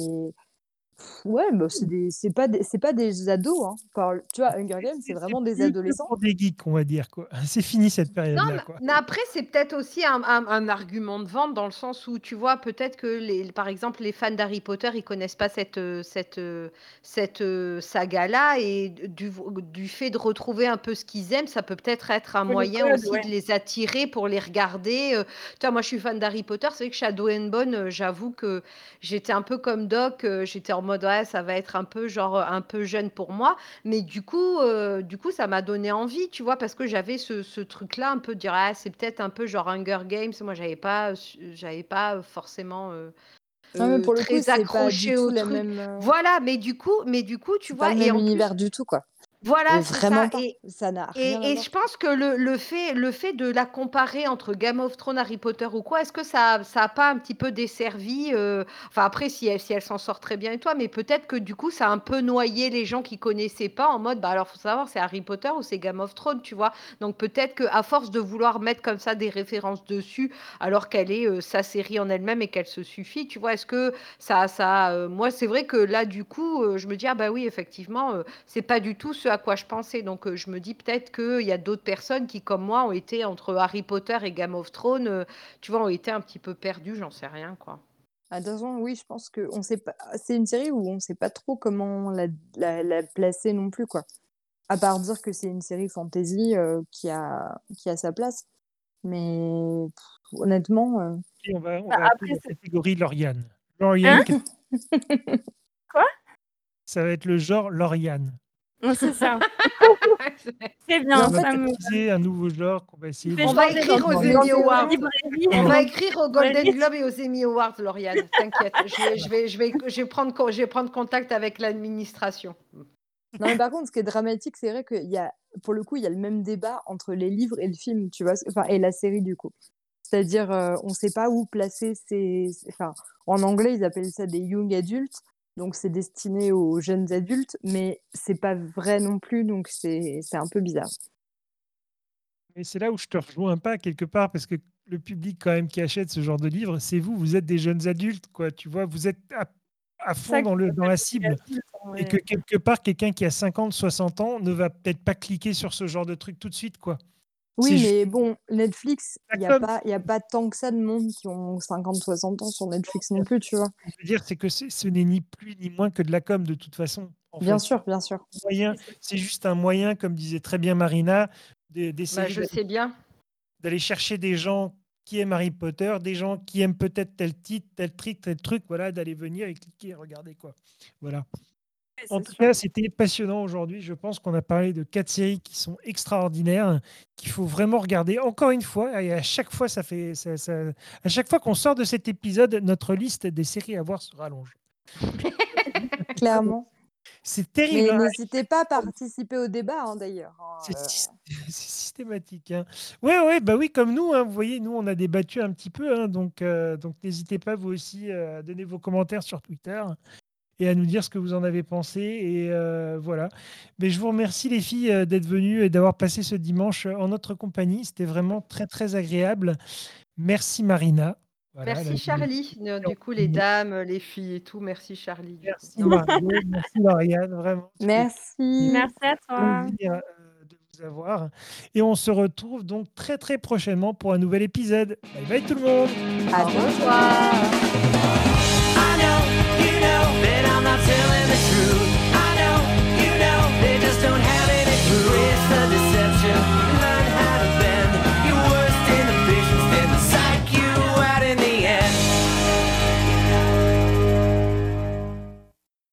Speaker 4: Ouais, bah, c'est des... c'est pas des... c'est pas des ados. Hein. Par- Tu vois, Hunger Games, c'est vraiment des adolescents.
Speaker 1: pour des geeks, on va dire. quoi. (laughs) C'est fini cette
Speaker 3: Non,
Speaker 1: période-là.
Speaker 3: mais-
Speaker 1: quoi.
Speaker 3: mais après, c'est peut-être aussi un, un- un argument de vente dans le sens où, tu vois, peut-être que, les, par exemple, les fans d'Harry Potter, ils connaissent pas cette, euh, cette, euh, cette euh, saga-là et du, du fait de retrouver un peu ce qu'ils aiment, ça peut peut-être être un moyen aussi
Speaker 2: ouais.
Speaker 3: de les attirer pour les regarder. euh. Tu vois, moi, je suis fan d'Harry Potter, c'est vrai que Shadow and Bone, j'avoue que j'étais un peu comme Doc, j'étais en mode, ouais, ça va être un peu, genre, euh, un peu jeune pour moi. Mais du coup, euh, du coup, ça m'a donné envie, tu vois, parce que j'avais ce, ce truc-là, un peu de dire, ah, c'est peut-être un peu genre Hunger Games. Moi, j'avais pas, su- j'avais pas forcément euh,
Speaker 4: Ouais, mais
Speaker 3: euh,
Speaker 4: pour le coup,
Speaker 3: très
Speaker 4: c'est pas du
Speaker 3: accroché
Speaker 4: tout
Speaker 3: au
Speaker 4: la
Speaker 3: truc.
Speaker 4: même. euh,
Speaker 3: Voilà, mais du coup, mais du coup, tu
Speaker 4: C'est pas
Speaker 3: vois,
Speaker 4: le
Speaker 3: et
Speaker 4: même
Speaker 3: en plus,
Speaker 4: univers du tout, quoi.
Speaker 3: Voilà, c'est
Speaker 4: vraiment
Speaker 3: ça.
Speaker 4: pas.
Speaker 3: Et,
Speaker 4: Ça n'a
Speaker 3: et,
Speaker 4: rien à
Speaker 3: et
Speaker 4: voir.
Speaker 3: je pense que le, le fait, le fait de la comparer entre Game of Thrones, Harry Potter ou quoi, est-ce que ça ça a pas un petit peu desservi euh, Enfin, après, si elle, si elle s'en sort très bien et toi, mais peut-être que du coup, ça a un peu noyé les gens qui connaissaient pas en mode, bah alors, faut savoir, c'est Harry Potter ou c'est Game of Thrones, tu vois. Donc peut-être que à force de vouloir mettre comme ça des références dessus, alors qu'elle est euh, sa série en elle-même et qu'elle se suffit, tu vois, est-ce que ça, ça, euh, moi, c'est vrai que là, du coup, euh, je me dis, ah bah oui, effectivement, euh, c'est pas du tout ce à quoi je pensais. Donc, euh, je me dis peut-être qu'il y a d'autres personnes qui, comme moi, ont été entre Harry Potter et Game of Thrones, euh, tu vois, ont été un petit peu perdues, j'en sais rien, quoi.
Speaker 4: À deux ans, oui, je pense que on sait pas. C'est une série où on sait pas trop comment la, la, la placer non plus, quoi. À part dire que c'est une série fantasy euh, qui a qui a sa place. Mais pff, honnêtement, euh,
Speaker 1: on va, on
Speaker 2: Bah,
Speaker 1: appeler la
Speaker 2: c'est-
Speaker 1: catégorie Lauriane. Lauriane,
Speaker 2: Hein (laughs) Quoi?
Speaker 1: Ça va être le genre Lauriane.
Speaker 2: C'est ça. (laughs) Très
Speaker 4: Mais
Speaker 2: bien,
Speaker 4: en
Speaker 1: On va
Speaker 2: me.
Speaker 1: un nouveau genre qu'on va essayer.
Speaker 3: On va écrire aux Emmy Awards. On va écrire aux Golden. Globes et aux Emmy Awards, Lauriane. T'inquiète. Je vais, je, vais, je, vais, prendre, je vais prendre contact avec l'administration.
Speaker 4: non, mais par contre, ce qui est dramatique, c'est vrai qu'il y a, pour le coup, il y a le même débat entre les livres et le film, tu vois, enfin, et la série du coup. C'est-à-dire, euh, on ne sait pas où placer ces, enfin, en anglais, ils appellent ça des young adults, donc c'est destiné aux jeunes adultes, mais c'est pas vrai non plus, donc c'est un peu bizarre.
Speaker 1: Et c'est là où je te rejoins pas quelque part parce que le public quand même qui achète ce genre de livre, c'est vous, vous êtes des jeunes adultes, quoi. Tu vois, vous êtes à, fond
Speaker 2: ça
Speaker 1: dans, le, dans la cible. Et que quelque part, quelqu'un qui a 50, 60 ans ne va peut-être pas cliquer sur ce genre de truc tout de suite, quoi.
Speaker 4: Oui,
Speaker 1: juste
Speaker 4: mais bon, Netflix, il n'y a pas, il y a pas tant que ça de monde qui ont 50, 60 ans sur Netflix non plus, tu vois.
Speaker 1: Ce que je veux dire, c'est que ce n'est ni plus ni moins que de la com de toute façon. En
Speaker 4: Bien
Speaker 1: fait,
Speaker 4: sûr, bien sûr.
Speaker 1: moyen, c'est juste un moyen, comme disait très bien Marina, de-
Speaker 3: Bah,
Speaker 1: d'essayer
Speaker 3: je
Speaker 1: d'aller
Speaker 3: sais bien.
Speaker 1: d'aller chercher des gens qui aiment Harry Potter, des gens qui aiment peut-être tel titre, tel truc, tel truc, voilà, d'aller venir et cliquer et regarder quoi. Voilà. En tout cas, c'était passionnant aujourd'hui. Je pense qu'on a parlé de quatre séries qui sont extraordinaires, qu'il faut vraiment regarder. Encore une fois, et à chaque fois, ça fait, ça- ça- à chaque fois qu'on sort de cet épisode, notre liste des séries à voir se rallonge. (laughs)
Speaker 4: Clairement.
Speaker 1: C'est terrible.
Speaker 4: Mais n'hésitez pas à participer au débat, hein, d'ailleurs. hein,
Speaker 1: C'est
Speaker 4: euh. (laughs)
Speaker 1: c'est systématique. Hein. Ouais, ouais, bah oui, comme nous, hein, vous voyez, nous, on a débattu un petit peu, hein, donc, euh, donc n'hésitez pas, vous aussi, euh, à donner vos commentaires sur Twitter et à nous dire ce que vous en avez pensé. Et euh, voilà. Mais je vous remercie, les filles, euh, d'être venues et d'avoir passé ce dimanche euh, en notre compagnie. C'était vraiment très, très agréable. Merci, Marina. Voilà,
Speaker 3: Merci Charlie. Du coup, les dames, les filles et tout, merci Charlie.
Speaker 1: Merci, Margot. Merci, Lauriane. Vraiment.
Speaker 4: Merci.
Speaker 2: Merci à toi.
Speaker 1: de vous avoir. Et on se retrouve donc très très prochainement pour un nouvel épisode. Bye bye tout le monde
Speaker 4: À
Speaker 3: Au
Speaker 5: true.